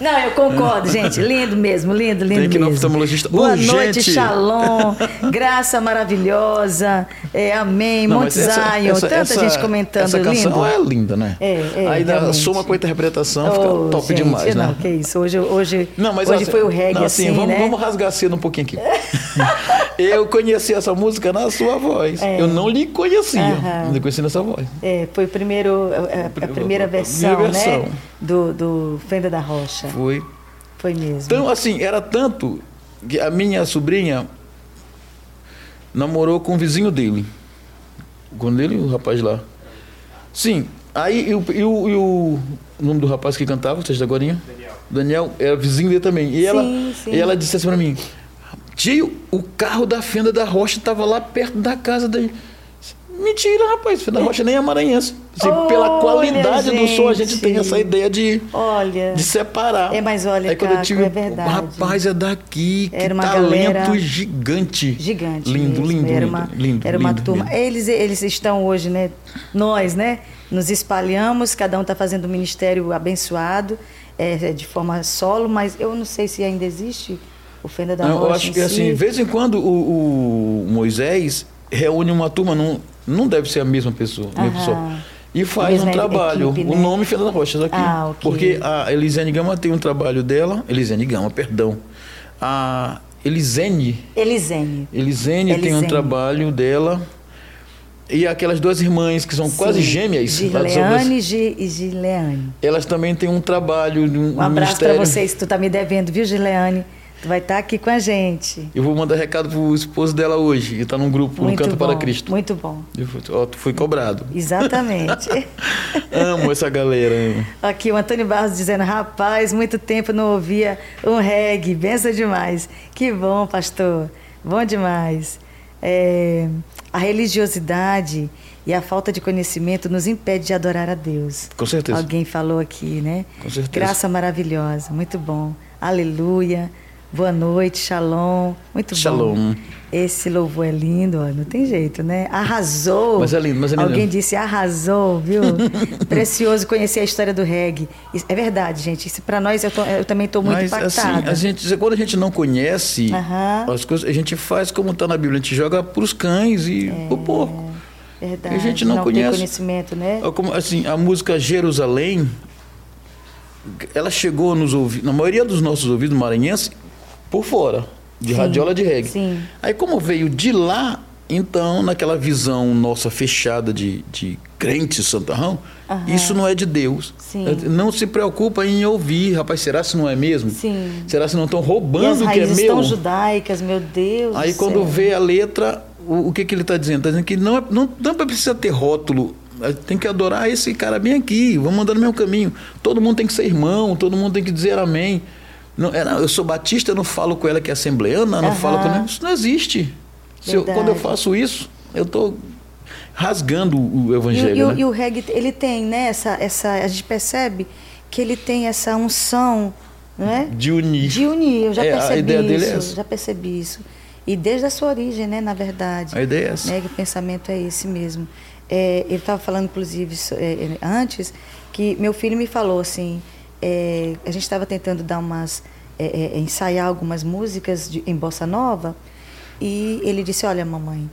Não, eu concordo, gente. Lindo mesmo, lindo, lindo Tem que ir no oftalmologista Boa urgente. noite, Shalom. Graça maravilhosa. É, amém. Não, Monte Zion. Tanta gente comentando. Essa canção lindo. é linda, né? É, é, Aí dá, soma com a interpretação, Oh, fica top gente, demais, não, né? que isso. Hoje, hoje, Não, mas hoje assim, foi o reggae, não, assim, vamos, né? vamos rasgar cedo um pouquinho aqui. eu conheci essa música na sua voz. Eu não lhe conhecia. É. Não lhe conhecia nessa voz. É, foi o primeiro, a, a- a primeira a versão, primeira né? versão. Do, do Fenda da Rocha. Foi. Foi mesmo. Então, assim, era tanto que a minha sobrinha namorou com o vizinho dele. Quando ele, o rapaz lá. Sim. Aí, e o, e o, e o nome do rapaz que cantava, vocês da Gorinha? Daniel. Daniel, era vizinho dele também. E ela, Sim, sim. E ela disse assim pra mim: Tio, o carro da Fenda da Rocha estava lá perto da casa dele. Mentira, rapaz. Fenda da Rocha nem é maranhense. Assim, pela Olha, qualidade do som, a gente gente. tem essa ideia de Olha. de separar. É, mas olha, Aí quando eu Caco, tive, é verdade. rapaz, é daqui, Era que uma talento gigante. Gigante. Lindo, mesmo. lindo, Era lindo, uma, lindo, Era uma lindo, turma. lindo. Eles, eles estão hoje, né? Nós, né? Nos espalhamos, cada um está fazendo um ministério abençoado, é, de forma solo, mas eu não sei se ainda existe o Fenda da Não, Rocha. eu acho que assim, si. de vez em quando o, o Moisés reúne uma turma, não, não deve ser a mesma pessoa, a mesma pessoa. E faz um trabalho. equipe, O né? nome Fenda da Rocha daqui. Ah, ok. Porque a Elisiane Gama tem um trabalho dela. Elisiane Gama, perdão. A Elisene Elisene. Elisene tem um Elisene. trabalho dela. E aquelas duas irmãs que são quase Sim. gêmeas. São Luís, Gileane Gi- e Gileane. Elas também têm um trabalho, um, Um abraço para vocês. Tu tá me devendo, viu, Gileane? Tu vai estar aqui com a gente. Eu vou mandar recado pro esposo dela hoje. Ele está num grupo no Muito Canto bom. para Cristo. Muito bom. Eu ó, tu foi cobrado. Exatamente. Amo essa galera. amo. Aqui o Antônio Barros dizendo, rapaz, muito tempo não ouvia um reggae, benção demais. Que bom, pastor, bom demais. É, a religiosidade e a falta de conhecimento nos impede de adorar a Deus. Com certeza. Alguém falou aqui, né? Com certeza. Graça maravilhosa, muito bom. Aleluia. Boa noite, shalom. Muito bom. Shalom. Esse louvor é lindo, ó, não tem jeito, né? Arrasou. Mas é lindo, mas é lindo. Alguém disse arrasou, viu? Precioso conhecer a história do reggae. Isso- é verdade, gente. Isso para nós eu, tô- eu também estou muito Mas assim, impactada. a gente, quando a gente não conhece Aham. as coisas, a gente faz como está na Bíblia, a gente joga para os cães e o porco. verdade. a gente não tem conhece. conhecimento, né? É como, assim, a música Jerusalém, ela chegou nos ouvidos, na maioria dos nossos ouvidos maranhenses, por fora, de Sim, radiola de reggae. sim. Aí como veio de lá, então, naquela visão nossa fechada de, de crente santarrão, Aham. isso não é de Deus. Sim. Não se preocupa em ouvir, rapaz, será se não é mesmo? Sim. Será se não estão roubando o que é meu? tão judaicas, meu Deus. Aí do quando céu. vê a letra, o, o que, que ele está dizendo? Está dizendo que não, é- não, não precisa ter rótulo. eh, Tem que adorar esse cara bem aqui, vamos andar no mesmo caminho. Todo mundo tem que ser irmão, todo mundo tem que dizer amém. Não, é, não, eu sou batista, eu não falo com ela que é assembleana, não Aham. falo com ela. Isso não existe. Eu- quando eu faço isso, eu estou rasgando o evangelho. e o- né? e o reggae, ele tem, né? Essa, essa, a gente percebe que ele tem essa unção, não é? De unir. De unir, eu já É, a percebi ideia isso. dele é essa. Já percebi isso. E desde a sua origem, né, na verdade. A ideia é essa. Né, que o pensamento é esse mesmo. É, ele estava falando, inclusive, é, é, antes, que meu filho me falou assim, é, a gente estava tentando dar umas, é, é, ensaiar algumas músicas de- em bossa nova, e ele disse, olha, mamãe,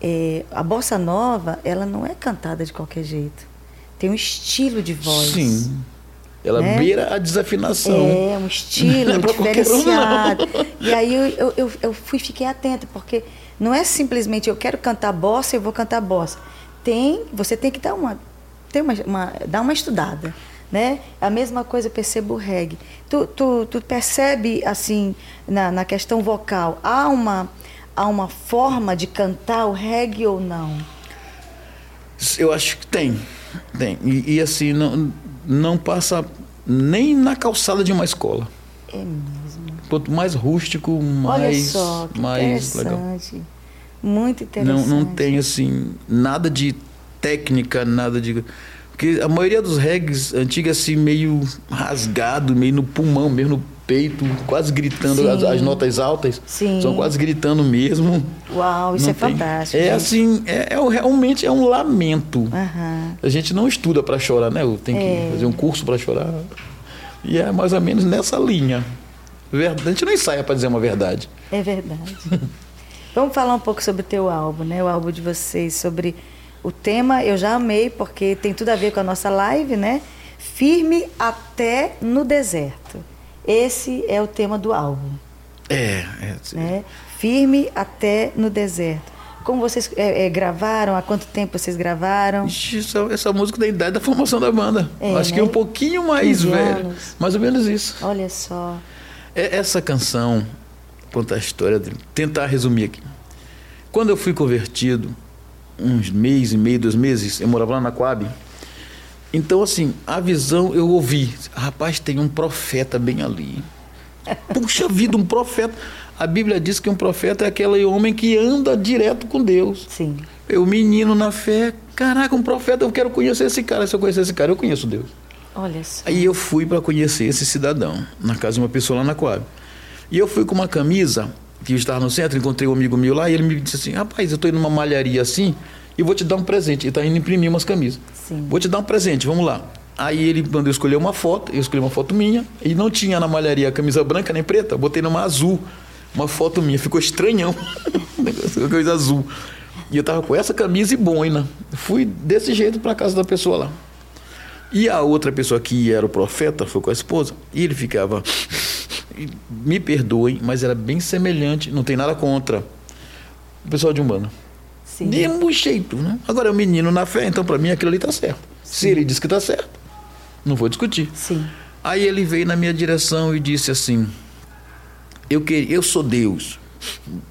é, a bossa nova, ela não é cantada de qualquer jeito. Tem um estilo de voz. Sim. Ela né? beira a desafinação. É, um estilo é um, diferenciado. não. e aí eu, eu, eu, eu fui fiquei atenta, porque não é simplesmente eu quero cantar bossa, eu vou cantar bossa. tem, você tem que dar uma, tem uma, uma, dar uma estudada. Né? A mesma coisa eu percebo o reggae. Tu, tu, tu percebe, assim, na, na questão vocal, há uma, há uma forma de cantar o reggae ou não? Eu acho que tem. Tem. E, e assim, não, não passa nem na calçada de uma escola. É mesmo. Quanto mais rústico, mais, Olha só, que mais legal. interessante. Muito interessante. Não, não tem assim nada de técnica, nada de porque a maioria dos regs antigos assim meio rasgado, meio no pulmão, mesmo no peito, quase gritando as, as notas altas, Sim. são quase gritando mesmo. Uau, isso Não é tem- fantástico. É gente. assim, é, é realmente é um lamento. Aham. A gente não estuda para chorar, né? Eu tenho É. que fazer um curso para chorar. E é mais ou menos nessa linha. Verdade. A gente não ensaia para dizer uma verdade. É verdade. Vamos falar um pouco sobre o teu álbum, né? O álbum de vocês, sobre o tema. Eu já amei, porque tem tudo a ver com a nossa live, né? Firme até no deserto. Esse é o tema do álbum, É, é. né? Firme até no deserto. Como vocês é, é, gravaram? Há quanto tempo vocês gravaram? Ixi, essa, essa música da idade da formação da banda. É, Acho que né? um pouquinho mais 15 velho. Mais ou menos isso. Olha só. É, essa canção conta a história dele. Tentar resumir aqui. Quando eu fui convertido, uns mês e meio, dois meses, eu morava lá na Coab. Então, assim, a visão eu ouvi. Rapaz, tem um profeta bem ali. Puxa vida, um profeta. A Bíblia diz que um profeta é aquele homem que anda direto com Deus. Sim. Eu, menino na fé, caraca, um profeta, eu quero conhecer esse cara. Se eu conhecer esse cara, eu conheço Deus. Olha só. Aí eu fui para conhecer esse cidadão, na casa de uma pessoa lá na Coab. E eu fui com uma camisa, que eu estava no centro, encontrei um amigo meu lá, e ele me disse assim: Rapaz, eu estou indo numa malharia assim, e vou te dar um presente. Ele está indo imprimir umas camisas. Sim. Vou te dar um presente, vamos lá. Aí ele mandou escolher uma foto, eu escolhi uma foto minha, e não tinha na malharia camisa branca nem preta, botei numa azul, uma foto minha, ficou estranhão, uma coisa azul. E eu tava com essa camisa e boina. Fui desse jeito para casa da pessoa lá. E a outra pessoa que era o profeta foi com a esposa, e ele ficava. Me perdoem, mas era bem semelhante, não tem nada contra. O pessoal de Umbanda. Sim. Mesmo jeito, né? Agora é um menino na fé, então para mim aquilo ali tá certo. Se ele diz que tá certo, não vou discutir. Sim. Aí ele veio na minha direção e disse assim: Eu queria, eu sou Deus,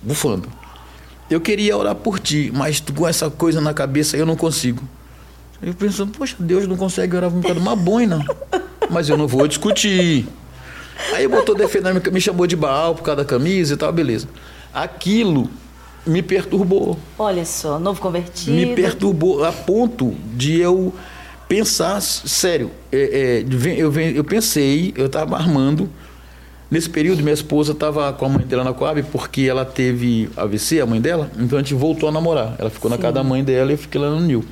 bufando. Eu queria orar por ti, mas tu, com essa coisa na cabeça eu não consigo. Eu pensando, poxa, Deus não consegue orar por de uma boina. Mas eu não vou discutir. Aí botou na minha- me chamou de Baal por causa da camisa e tal, beleza. Aquilo me perturbou Olha só, novo convertido. me perturbou a ponto de eu pensar sério. É, é, eu, eu pensei, eu estava armando. Nesse período, minha esposa estava com a mãe dela na Coab, porque ela teve AVC, a mãe dela, então a gente voltou a namorar. Ela ficou na Sim. casa da mãe dela e eu fiquei lá no Nil.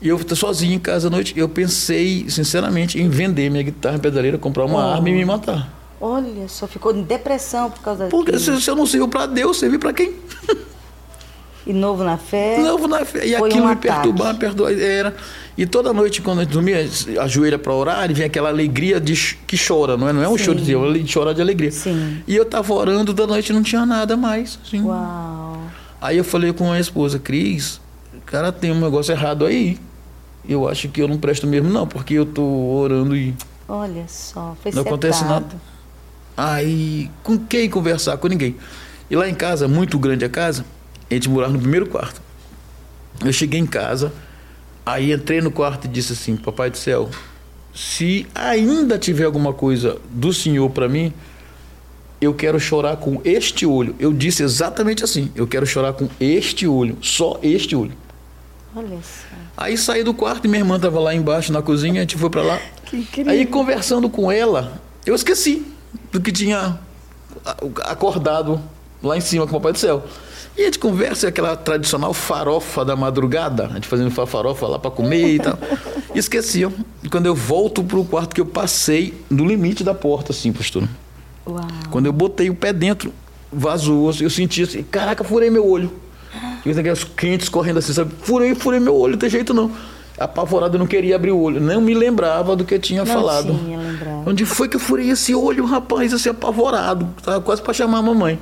E eu sozinho em casa à noite. Eu pensei, sinceramente, em vender minha guitarra pedaleira, comprar uma Oh. arma e me matar. Olha só, ficou em depressão por causa Porque daquilo. se, eu não sirvo para Deus, servi para quem? E novo na fé. Novo na fé. E aquilo um me perturbava, me perdoa. Era. E toda noite, quando a gente dormia, ajoelha para orar, e vem aquela alegria de, que chora, não é? Não é um Sim. choro de, é uma de chorar de alegria. Sim. E eu tava orando da noite não tinha nada mais. assim. Uau. Aí eu falei com a esposa, Cris, cara, tem um negócio errado aí. Eu acho que eu não presto mesmo, não, porque eu tô orando e Olha só, foi não acontece nada. Aí, com quem conversar? Com ninguém. E lá em casa, muito grande a casa, a gente morava no primeiro quarto. Eu cheguei em casa, aí entrei no quarto e disse assim: Papai do céu, se ainda tiver alguma coisa do Senhor para mim, eu quero chorar com este olho. Eu disse exatamente assim: eu quero chorar com este olho, só este olho. Olha só. Aí saí do quarto e minha irmã estava lá embaixo na cozinha, a gente foi para lá. Que incrível. Aí conversando com ela, eu esqueci do que tinha acordado lá em cima com o Papai do Céu. E a gente conversa, é aquela tradicional farofa da madrugada, a gente fazendo fa- farofa lá para comer e tal. E esqueci. E quando eu volto pro quarto que eu passei no limite da porta, assim, pastor. Uau. Quando eu botei o pé dentro, vazou. Eu senti assim, caraca, furei meu olho. E os quentes correndo assim, sabe? Furei, furei meu olho, não tem jeito não. Apavorado, eu não queria abrir o olho. Não me lembrava do que eu tinha Não falado. tinha lembrado. Onde foi que eu furei esse olho, rapaz, assim, apavorado. Tava quase para chamar a mamãe.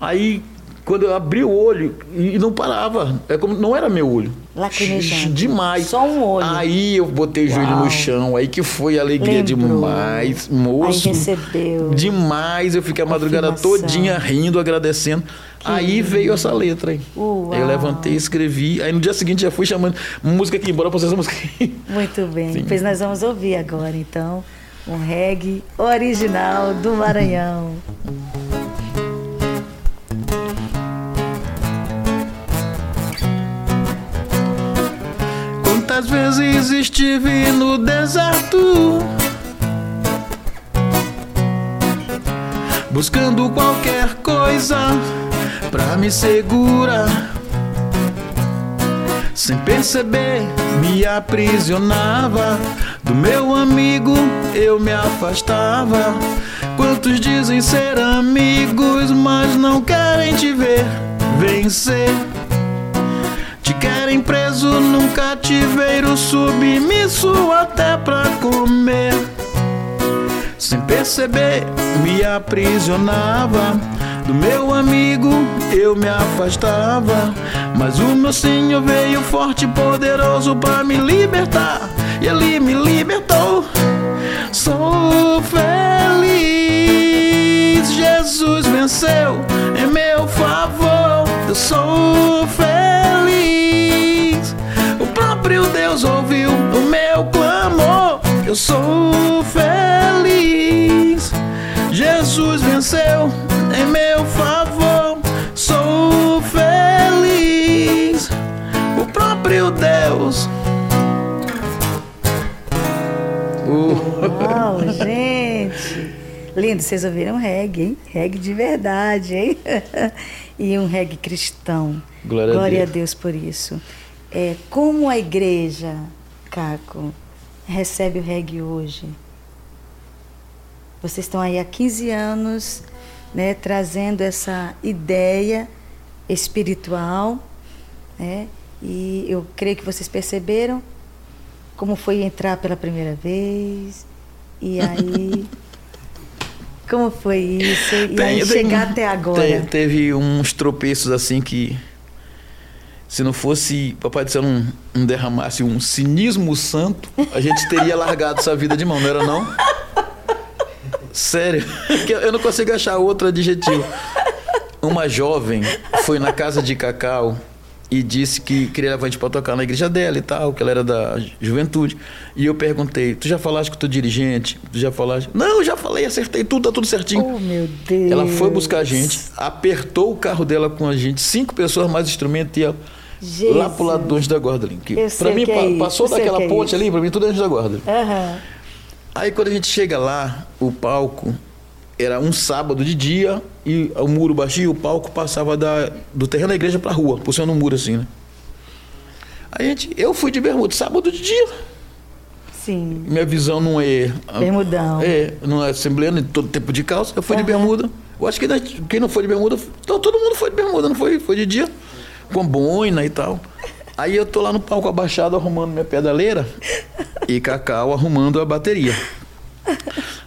Aí quando eu abri o olho e não parava. É como, não era meu olho. Lacrimejando. Demais. Só um olho. Aí eu botei o joelho Uau. no chão, aí que foi alegria Lembrou. demais. Moço. Aí recebeu. Demais. Eu fiquei a madrugada todinha rindo, agradecendo. Aí veio essa letra aí. Uau. Aí eu levantei, escrevi. Aí no dia seguinte já fui chamando música aqui, bora pra essa música aqui. Muito bem. Sim. Pois nós vamos ouvir agora, então, um reggae original do Maranhão. Quantas vezes estive no deserto Buscando qualquer coisa pra me segurar Sem perceber, me aprisionava Do meu amigo eu me afastava Quantos dizem ser amigos, mas não querem te ver vencer te querem preso num cativeiro submisso até pra comer. Sem perceber, me aprisionava. Do meu amigo eu me afastava. Mas o meu senhor veio forte e poderoso pra me libertar. E ele me libertou. Sou feliz. Jesus venceu em meu favor. Eu sou feliz. O próprio Deus ouviu o meu clamor. Eu sou feliz. Jesus venceu em meu favor. Sou feliz. O próprio Deus. Uh. Uau, gente! Lindo, vocês ouviram reggae, hein? Reggae de verdade, hein? e um reggae cristão. Glória a Glória a Deus. Deus por isso. É, como a igreja, Caco, recebe o reggae hoje? Vocês estão aí há 15 anos né, trazendo essa ideia espiritual, né? E eu creio que vocês perceberam como foi entrar pela primeira vez. E aí. como foi isso? E aí Tem- chegar tem- até agora. te- teve uns tropeços assim que. Se não fosse Papai do Céu não, não derramasse um cinismo santo, a gente teria largado essa vida de mão, não era não? Sério, eu não consigo achar outro adjetivo. Uma jovem foi na casa de Cacau e disse que queria levar a gente para tocar na igreja dela e tal, que ela era da juventude. E eu perguntei: Tu já falaste com o teu dirigente? Tu já falaste? Não, já falei, acertei tudo, tá tudo certinho. Oh, meu Deus. Ela foi buscar a gente, apertou o carro dela com a gente, cinco pessoas mais instrumento e ela Jesus. lá pro lado do Anjo da Guarda Eu pra mim, é passou daquela que é ponte isso. ali, pra mim tudo é Anjo da Guarda. Aham. Aí quando a gente chega lá, o palco era um sábado de dia e o muro baixinho, o palco passava da, do terreno da igreja pra rua, puxando um muro assim, né? A gente, eu fui de bermuda, sábado de dia. Sim. Minha visão não é. Bermudão. É, não é assembleando em todo tempo de calça. Eu fui de Aham. bermuda. Eu acho que quem não foi de bermuda. Então, todo mundo foi de bermuda, não foi? Foi de dia. Com boina e tal. Aí eu tô lá no palco abaixado arrumando minha pedaleira e Cacau arrumando a bateria.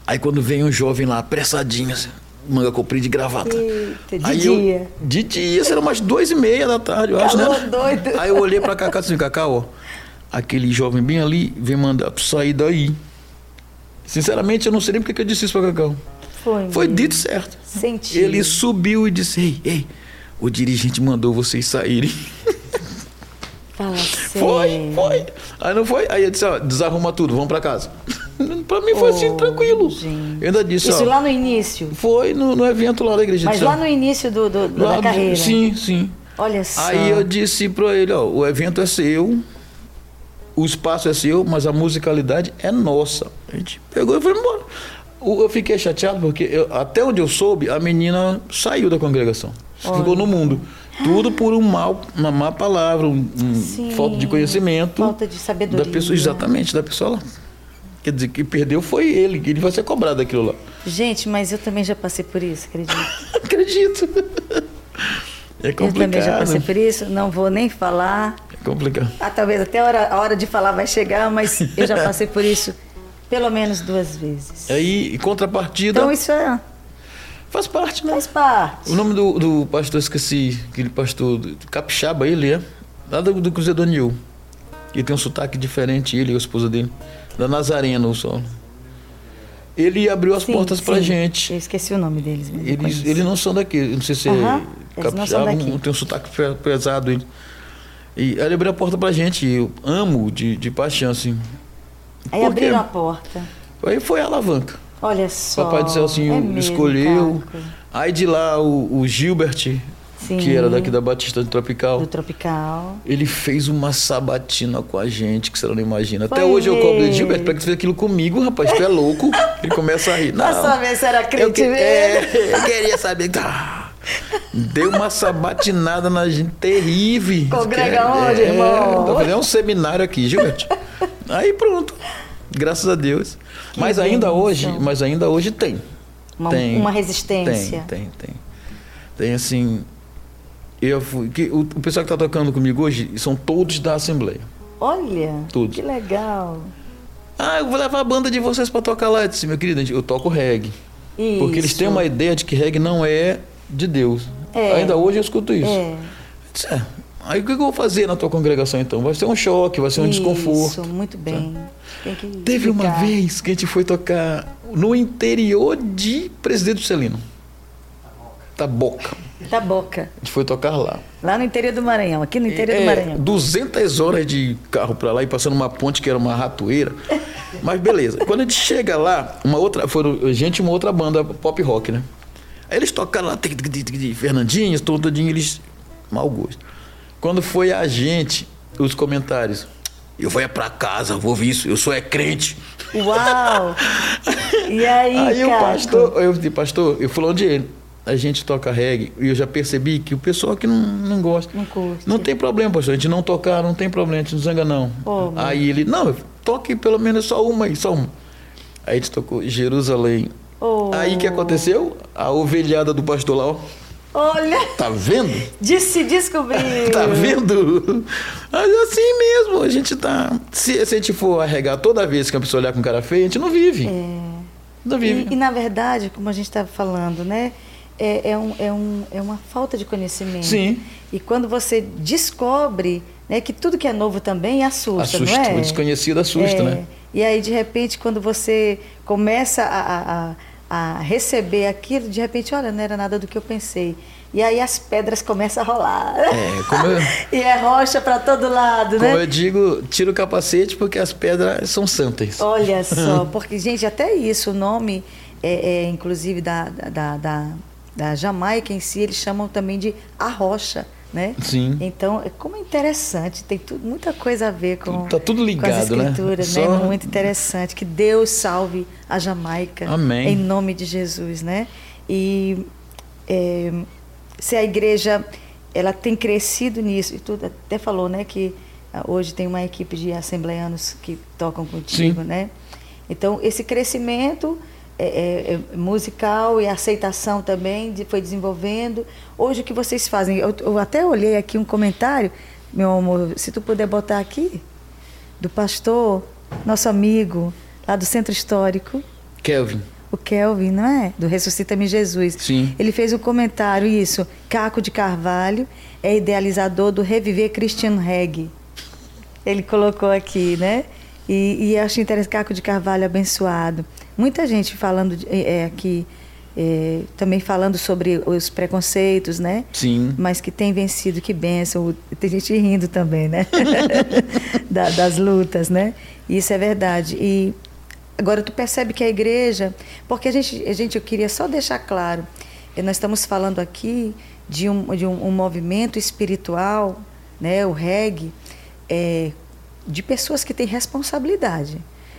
Aí quando vem um jovem lá, apressadinho, assim, manga comprida de gravata. Eita, de Aí eu- dia. de dia, era umas duas e meia da tarde, eu acho, né? Doido. Aí eu olhei pra Cacau e disse, Cacau, ó, aquele jovem bem ali vem mandar tu sair daí. Sinceramente, eu não sei nem porque que eu disse isso pra Cacau. Foi. Foi dito certo. Senti. Ele subiu e disse, ei, ei, o dirigente mandou vocês saírem. Fala Foi, sério. foi. Aí não foi? Aí eu disse, ó, desarruma tudo, vamos pra casa. pra mim foi assim, Oh, tranquilo. gente. Eu ainda disse, Isso ó, lá no início. foi no, no evento lá da igreja. Mas lá no início do, do- do- lá da carreira. Sim, sim. Olha só. Aí eu disse pra ele, ó, o evento é seu, o espaço é seu, mas a musicalidade é nossa. A gente pegou e foi embora. Eu fiquei chateado porque eu- até onde eu soube, a menina saiu da congregação. Ficou no mundo. Tudo por um mal, uma má palavra, um, um falta de conhecimento. Falta de sabedoria. Da pessoa, exatamente, da pessoa lá. Quer dizer, que perdeu foi ele, que ele vai ser cobrado daquilo lá. Gente, mas eu também já passei por isso, acredito. Acredito. É Eu também já complicado. passei por isso, não vou nem falar. É complicado. Ah, talvez até a hora, a hora de falar vai chegar, mas eu já passei por isso pelo menos duas vezes. Aí, em contrapartida. Então isso é. Faz parte, né? Faz parte. O nome do, do pastor, esqueci, aquele pastor capixaba, ele é, lá do, do Cruzeiro do Anil. Ele tem um sotaque diferente, ele e a esposa dele, da Nazarena, o solo. Ele abriu as Sim, portas pra sim. gente. Eu esqueci o nome deles. Eles, eles não são daqui, não sei se Aham, é capixaba, não tem um sotaque pe- pesado. Ele. E ele abriu a porta pra gente, eu amo de, de paixão, assim. Aí abriram a porta. Aí foi a alavanca. Olha só. Papai do céu assim, é mesmo, escolheu. Aí de lá o, o Gilbert, Sim. que era daqui da Batista do Tropical, Do Tropical. ele fez uma sabatina com a gente, que você não imagina. Até Foi hoje eu cobro mesmo. Gilbert, pra que você fez aquilo comigo, rapaz? Tu é louco? Ele começa a rir. Não, Pra saber se era eu, crente que, mesmo. é, eu queria saber. Ah, Deu uma sabatinada na gente terrível. Congrega onde, é, irmão? Tô fazendo um seminário aqui, Gilbert. Aí pronto. Graças a Deus. Que mas ainda hoje, mas ainda hoje tem. Uma, Tem. uma resistência. Tem, tem, tem. Tem assim. Eu fui, que, o, o pessoal que está tocando comigo hoje são todos da Assembleia. Olha, que legal. Ah, eu vou levar a banda de vocês para tocar lá. Eu disse, meu querido, eu toco reggae. Isso. Porque eles têm uma ideia de que reggae não é de Deus. É. Ainda hoje eu escuto isso. É. Eu disse, é, aí o que eu vou fazer na tua congregação então? Vai ser um choque, vai ser um desconforto. Isso, muito bem. Tem que Teve uma vez que a gente foi tocar no interior de Presidente Celino. Da Boca. Da boca. A gente foi tocar lá. Lá no interior do Maranhão, aqui no interior É, do Maranhão. 200 horas de carro pra lá e passando uma ponte que era uma ratoeira. Mas beleza. Quando a gente chega lá, uma outra, foram gente e uma outra banda pop rock, né? Aí eles tocaram lá, tic, tic, tic, tic, Fernandinho, todinho, eles mau gosto. Quando foi a gente, os comentários, eu vou é pra casa, vou ouvir isso, eu sou é crente. Uau! E aí, Aí o pastor, eu disse, pastor, eu falei onde ele? A gente toca reggae e eu já percebi que o pessoal que não, não gosta. Não curte. Não tem problema, pastor. A gente não tocar, não tem problema, a gente não zanga, não. Meu. aí ele, não, toque pelo menos só uma aí, só uma. Aí a gente tocou Jerusalém. Oh. Aí o que aconteceu? A ovelhada do pastor lá, ó. Olha, Tá vendo? de se descobrir. Tá vendo? Mas assim mesmo, a gente tá. Se, se a gente for arregar toda vez que a pessoa olhar com cara feia, a gente não vive. Não vive. E, e, na verdade, como a gente estava falando, né? É, é, um, é, um, é uma falta de conhecimento. Sim. E quando você descobre né, que tudo que é novo também assusta, Assusta, não é? o desconhecido assusta, É. né? E aí, de repente, quando você começa a, a, a- receber aquilo, de repente, olha, não era nada do que eu pensei. E aí as pedras começam a rolar. É, como eu- e é rocha para todo lado, Como né? eu digo, tira o capacete porque as pedras são santas. Olha só, porque, gente, até isso, o nome, é, é, inclusive, da, da, da, da Jamaica em si, eles chamam também de a rocha, né? Sim. Então, é como é interessante, tem tudo, muita coisa a ver com, Tá tudo ligado, com as né? escrituras, né? Só- Muito interessante. Que Deus salve a Jamaica. Amém. Em nome de Jesus, né? E é, se a igreja ela tem crescido nisso, e tudo, até falou, né, que ah, hoje tem uma equipe de assembleanos que tocam contigo, Sim. né? Então, esse crescimento é, é, é musical e aceitação também de- foi desenvolvendo. Hoje, o que vocês fazem? Eu, eu até olhei aqui um comentário, meu amor, se tu puder botar aqui, do pastor, nosso amigo, lá do Centro Histórico, Kelvin. o Kelvin, não é? Do Ressuscita-me Jesus. Sim. Ele fez um comentário, isso. Caco de Carvalho é idealizador do Reviver Christian Reggae. Ele colocou aqui, né? E, e acho interessante, Caco de Carvalho abençoado. Muita gente falando de- é, aqui, é, também falando sobre os preconceitos, né? Sim. Mas que tem vencido, que benção. Tem gente rindo também, né? Da- das lutas, né? Isso é verdade. E agora tu percebe que a igreja, porque a gente, a gente eu queria só deixar claro, nós estamos falando aqui de um, de um, um movimento espiritual, né? O reggae, é, de pessoas que têm responsabilidade.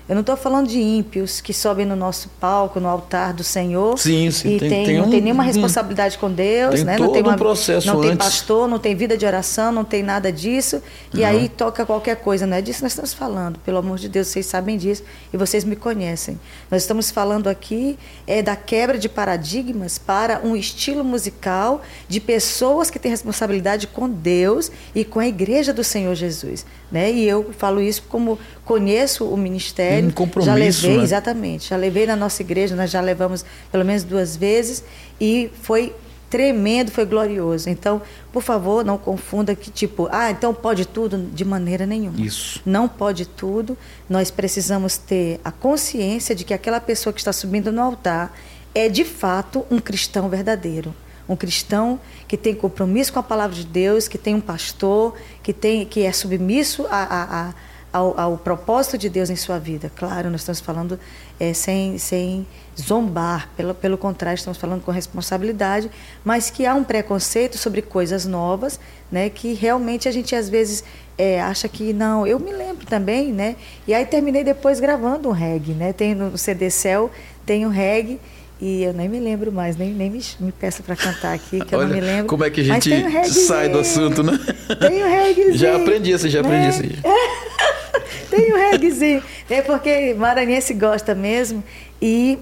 Eu não estou falando de ímpios que sobem no nosso palco, no altar do Senhor. Sim, sim, E tem- tem, tem não um- tem nenhuma um- responsabilidade com Deus, tem né? não todo tem um uma, processo não tem antes. pastor, não tem vida de oração, não tem nada disso. E aí toca qualquer coisa, não é disso que nós estamos falando. Pelo amor de Deus, vocês sabem disso e vocês me conhecem. Nós estamos falando aqui é da quebra de paradigmas para um estilo musical de pessoas que têm responsabilidade com Deus e com a igreja do Senhor Jesus, né? E eu falo isso como conheço o ministério. Um compromisso, já levei, né? exatamente. Já levei na nossa igreja, nós já levamos pelo menos duas vezes e foi tremendo, foi glorioso. Então, por favor, não confunda que tipo, ah, então pode tudo de maneira nenhuma. Isso. Não pode tudo. Nós precisamos ter a consciência de que aquela pessoa que está subindo no altar é de fato um cristão verdadeiro. Um cristão que tem compromisso com a palavra de Deus, que tem um pastor, que, tem, que é submisso a, a, a ao, ao, propósito de Deus em sua vida. Claro, nós estamos falando é, sem, sem zombar, pelo, pelo contrário, estamos falando com responsabilidade, mas que há um preconceito sobre coisas novas, né, que realmente a gente às vezes é, acha que não. Eu me lembro também, né, e aí terminei depois gravando um reggae, né, tem no CD Cell, tem um reggae. E eu nem me lembro mais, nem, nem me, me peça para cantar aqui, que Olha, eu não me lembro. Como é que a gente um sai do assunto, né? Tem um reggaezinho. Já aprendi isso, já aprendi isso. Né? Tem um reggaezinho. É porque maranhense gosta mesmo. E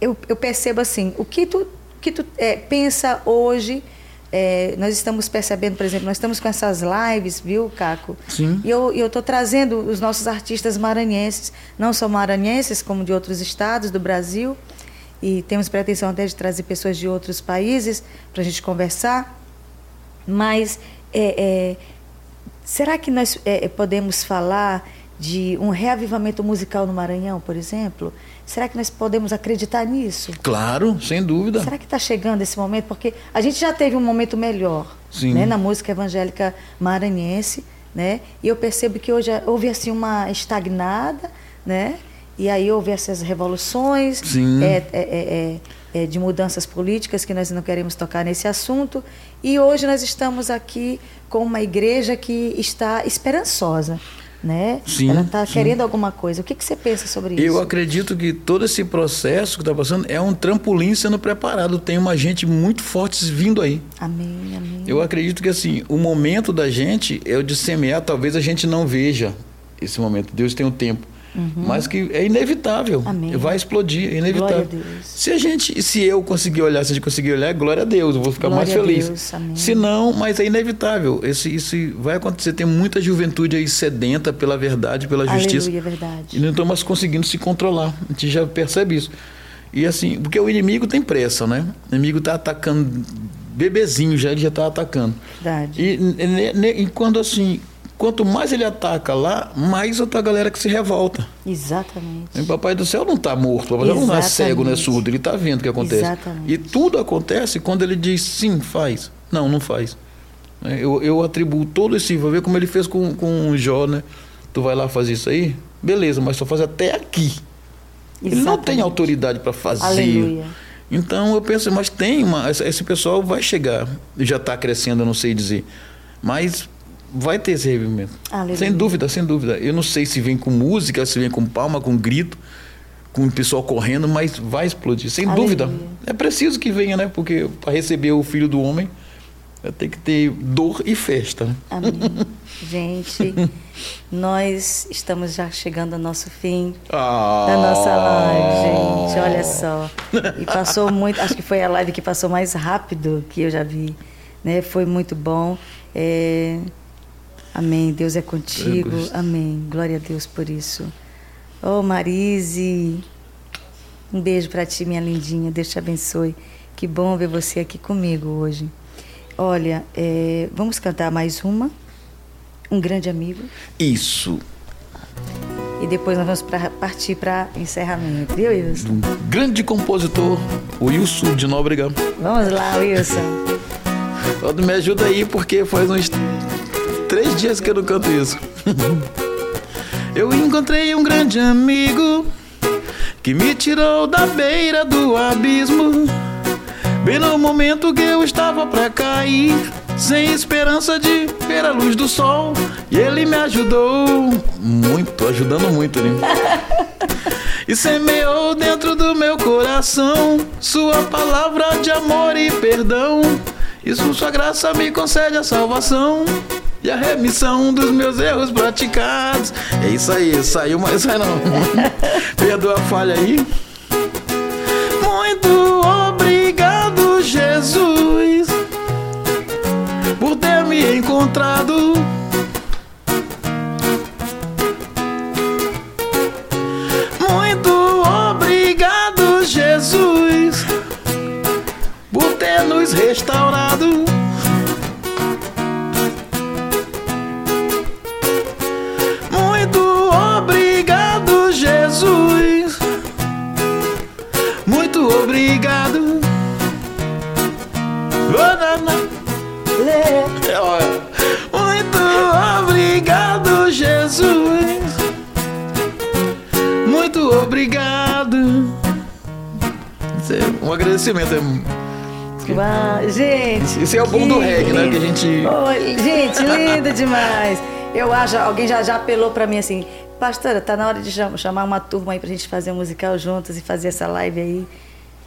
eu, eu percebo assim, o que tu, que tu é, pensa hoje... É, nós estamos percebendo, por exemplo, nós estamos com essas lives, viu, Caco? Sim. E eu estou trazendo os nossos artistas maranhenses, não só maranhenses, como de outros estados do Brasil, e temos pretensão até de trazer pessoas de outros países para a gente conversar. Mas é, é, será que nós é, podemos falar de um reavivamento musical no Maranhão, por exemplo? Será que nós podemos acreditar nisso? Claro, sem dúvida. Será que está chegando esse momento? Porque a gente já teve um momento melhor né, na música evangélica maranhense, né? E eu percebo que hoje houve assim uma estagnada, né? E aí houve essas revoluções é, é, é, de mudanças políticas que nós não queremos tocar nesse assunto. E hoje nós estamos aqui com uma igreja que está esperançosa né? Sim, Ela está querendo alguma coisa. O que, que você pensa sobre isso? Eu acredito que todo esse processo que está passando é um trampolim sendo preparado. Tem uma gente muito forte vindo aí. Amém, amém. Eu acredito que assim, o momento da gente é o de semear. Talvez a gente não veja esse momento. Deus tem um tempo. Uhum. Mas que é inevitável. Amém. Vai explodir, é inevitável. Glória a Deus. Se a gente, se eu conseguir olhar, se a gente conseguir olhar, glória a Deus, eu vou ficar Glória mais feliz. Se não, mas é inevitável. Esse, isso vai acontecer. Tem muita juventude aí sedenta pela verdade, pela justiça. Aleluia, verdade. E não estão mais conseguindo se controlar. A gente já percebe isso. E assim, porque o inimigo tem pressa, né? O inimigo está atacando bebezinho, já ele já está atacando. Verdade. E, e, e quando assim, quanto mais ele ataca lá, mais outra galera que se revolta. Exatamente. E o Papai do Céu não está morto, o Papai Céu não é cego, não é surdo, ele está vendo o que acontece. Exatamente. E tudo acontece quando ele diz sim, faz. Não, não faz. É, Eu, eu atribuo todo esse. Vou ver como ele fez com, com o Jó, né? Tu vai lá fazer isso aí? Beleza, mas só faz até aqui. Ele não tem Exatamente. autoridade para fazer. Aleluia. Então eu penso, mas tem uma. esse- Esse pessoal vai chegar. Já está crescendo, eu não sei dizer. Mas vai ter esse revivimento. Aleluia. Sem dúvida, sem dúvida. Eu não sei se vem com música, se vem com palma, com grito, com o pessoal correndo, mas vai explodir, sem Aleluia. dúvida. É preciso que venha, né? Porque para receber o filho do homem, ter que ter dor e festa. né? Amém. Gente, nós estamos já chegando ao nosso fim Ah, da nossa live, gente. Olha só. E passou muito, acho que foi a live que passou mais rápido que eu já vi. Né? Foi muito bom. É, Amém. Deus é contigo. Amém. Glória a Deus por isso. Oh, Marise. Um beijo para ti, minha lindinha. Deus te abençoe. Que bom ver você aqui comigo hoje. Olha, é, vamos cantar mais uma. Um grande amigo. Isso. E depois nós vamos pra, partir para encerramento. Viu, Wilson? Um grande compositor, Wilson de Nóbrega. Vamos lá, Wilson. Todo me ajuda aí, porque faz uns três dias que eu não canto isso. Eu encontrei um grande amigo que me tirou da beira do abismo. Bem no momento que eu estava pra cair, sem esperança de ver a luz do sol. E ele me ajudou muito, ajudando muito, né? E semeou dentro do meu coração Sua palavra de amor e perdão Isso sua graça me concede a salvação e a remissão dos meus erros praticados. É isso aí, saiu, mas sai não. Perdoa a falha aí. Muito obrigado, Jesus, por ter me encontrado. Muito obrigado, Jesus, por ter nos restaurado. Muito obrigado, Jesus. Muito obrigado. É um agradecimento. É gente. esse é o bom do reggae, lindo. né? Que a gente. Gente, lindo demais. Eu acho, alguém já, já apelou para mim assim, pastora, tá na hora de chamar uma turma aí pra gente fazer um musical juntos e fazer essa live aí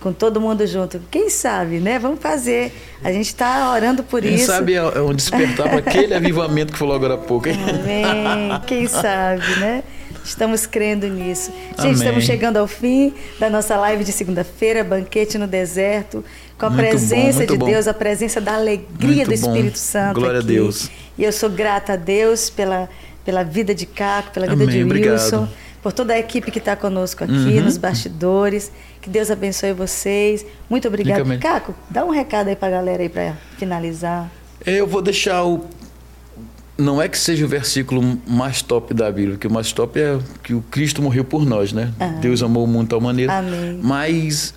com todo mundo junto. Quem sabe, né? Vamos fazer. A gente está orando por Quem isso. Quem sabe é, é um despertar para aquele avivamento que falou agora há pouco. Hein? Amém. Quem sabe, né? Estamos crendo nisso. Gente, Amém. estamos chegando ao fim da nossa live de segunda-feira, banquete no deserto, com a muito presença bom, de bom. Deus, a presença da alegria muito do Espírito bom. Santo. Glória aqui. a Deus. E eu sou grata a Deus pela, pela vida de Caco, pela vida Amém. de Wilson, Obrigado. Por toda a equipe que está conosco aqui uhum. nos bastidores. Que Deus abençoe vocês. Muito obrigada. Caco, dá um recado aí para a galera aí para finalizar. Eu vou deixar o não é que seja o versículo mais top da Bíblia, que o mais top é que o Cristo morreu por nós, né? Uhum. Deus amou o mundo de tal maneira. Amém. Mas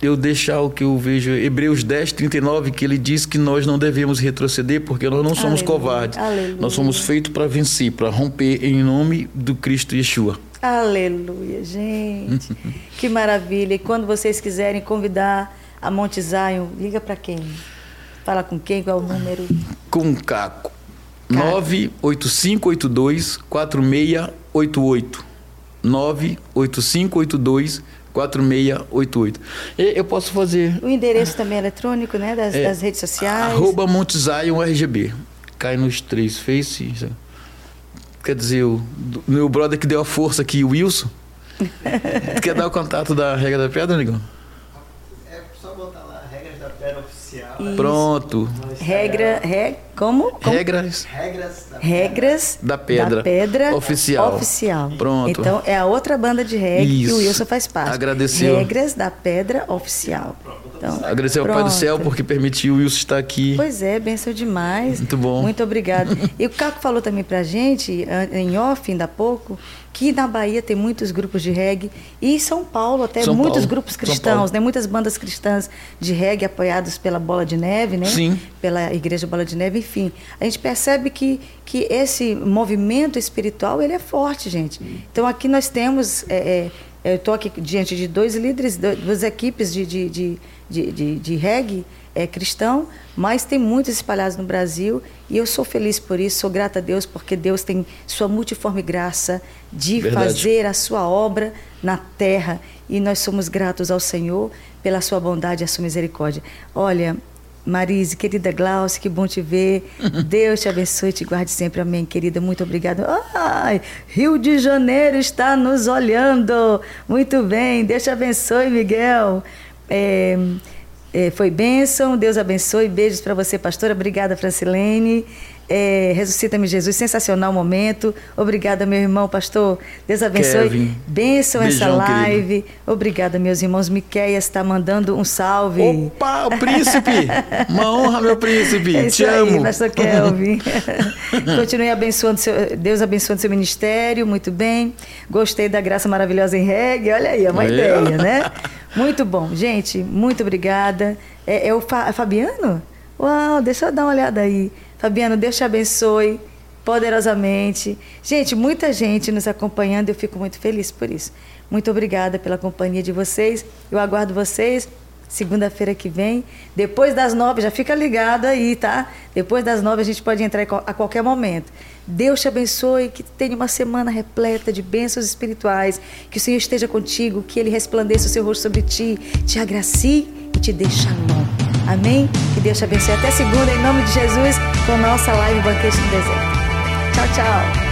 eu deixar o que eu vejo, Hebreus 10, 39, que ele diz que nós não devemos retroceder porque nós não somos Aleluia. covardes. Aleluia. Nós somos feitos para vencer, para romper em nome do Cristo Yeshua. Aleluia, gente. que maravilha. E quando vocês quiserem convidar a Monte Zion, liga para quem? Fala com quem? Qual é o número? Com Caco. 98582 4688. 98582 4688. Eu posso fazer. O endereço também é eletrônico, né? Das, é, das redes sociais. Arroba Montezion RGB. Cai nos três Face. Quer dizer, o meu brother que deu a força aqui, o Wilson. quer dar o contato da regra da pedra, Negão? Isso. Pronto. Regra, re, como? como? Regras. Regras da, Regras da pedra. Da pedra oficial. Oficial. Pronto. Então é a outra banda de reggae Isso. que o Wilson faz parte. Agradeceu. Regras da pedra oficial. Então, Agradecer ao Pai do Céu porque permitiu o Wilson estar aqui. Pois é, benção demais. Muito bom. Muito obrigado. e o Caco falou também pra gente, em off, ainda há pouco, que na Bahia tem muitos grupos de reggae e em São Paulo até São muitos Paulo. grupos cristãos, né? Muitas bandas cristãs de reggae apoiados pela Bola de Neve, né? Sim. Pela Igreja Bola de Neve, enfim. A gente percebe que, que esse movimento espiritual ele é forte, gente. Então aqui nós temos, é, é, eu estou aqui diante de dois líderes, duas equipes de, de, de, de, de, de reggae é cristão, mas tem muitos espalhados no Brasil e eu sou feliz por isso, sou grata a Deus porque Deus tem sua multiforme graça de Verdade. fazer a sua obra na terra e nós somos gratos ao Senhor pela sua bondade e a sua misericórdia. Olha, Marise, querida Glaucia, que bom te ver. Deus te abençoe e te guarde sempre. Amém, querida. Muito obrigada. Ai, Rio de Janeiro está nos olhando. Muito bem. Deus te abençoe, Miguel. É, é, foi bênção, Deus abençoe. Beijos para você, pastora. Obrigada, Francilene. É, Ressuscita-me Jesus, sensacional momento. Obrigada, meu irmão, pastor. Deus abençoe. Kevin. Bênção Beijão, essa live. Querido. Obrigada, meus irmãos. Miqueias está mandando um salve. Opa, o príncipe! Uma honra, meu príncipe. É Te aí, amo. pastor Kelvin. Continue abençoando seu, Deus abençoando seu ministério, muito bem. Gostei da graça maravilhosa em reggae. Olha aí, é uma É. ideia, né? Muito bom. Gente, muito obrigada. É, é o Fa- Fabiano? Uau, deixa eu dar uma olhada aí. Fabiano, Deus te abençoe poderosamente. Gente, muita gente nos acompanhando, eu fico muito feliz por isso. Muito obrigada pela companhia de vocês. Eu aguardo vocês segunda-feira que vem, depois das nove, já fica ligado aí, tá? Depois das nove a gente pode entrar a qualquer momento. Deus te abençoe, que tenha uma semana repleta de bênçãos espirituais, que o Senhor esteja contigo, que Ele resplandeça o seu rosto sobre ti, te agracie e te dê shalom. Amém? Que Deus te abençoe. Até segunda, em nome de Jesus, com a nossa live Banquete no Deserto. Tchau, tchau.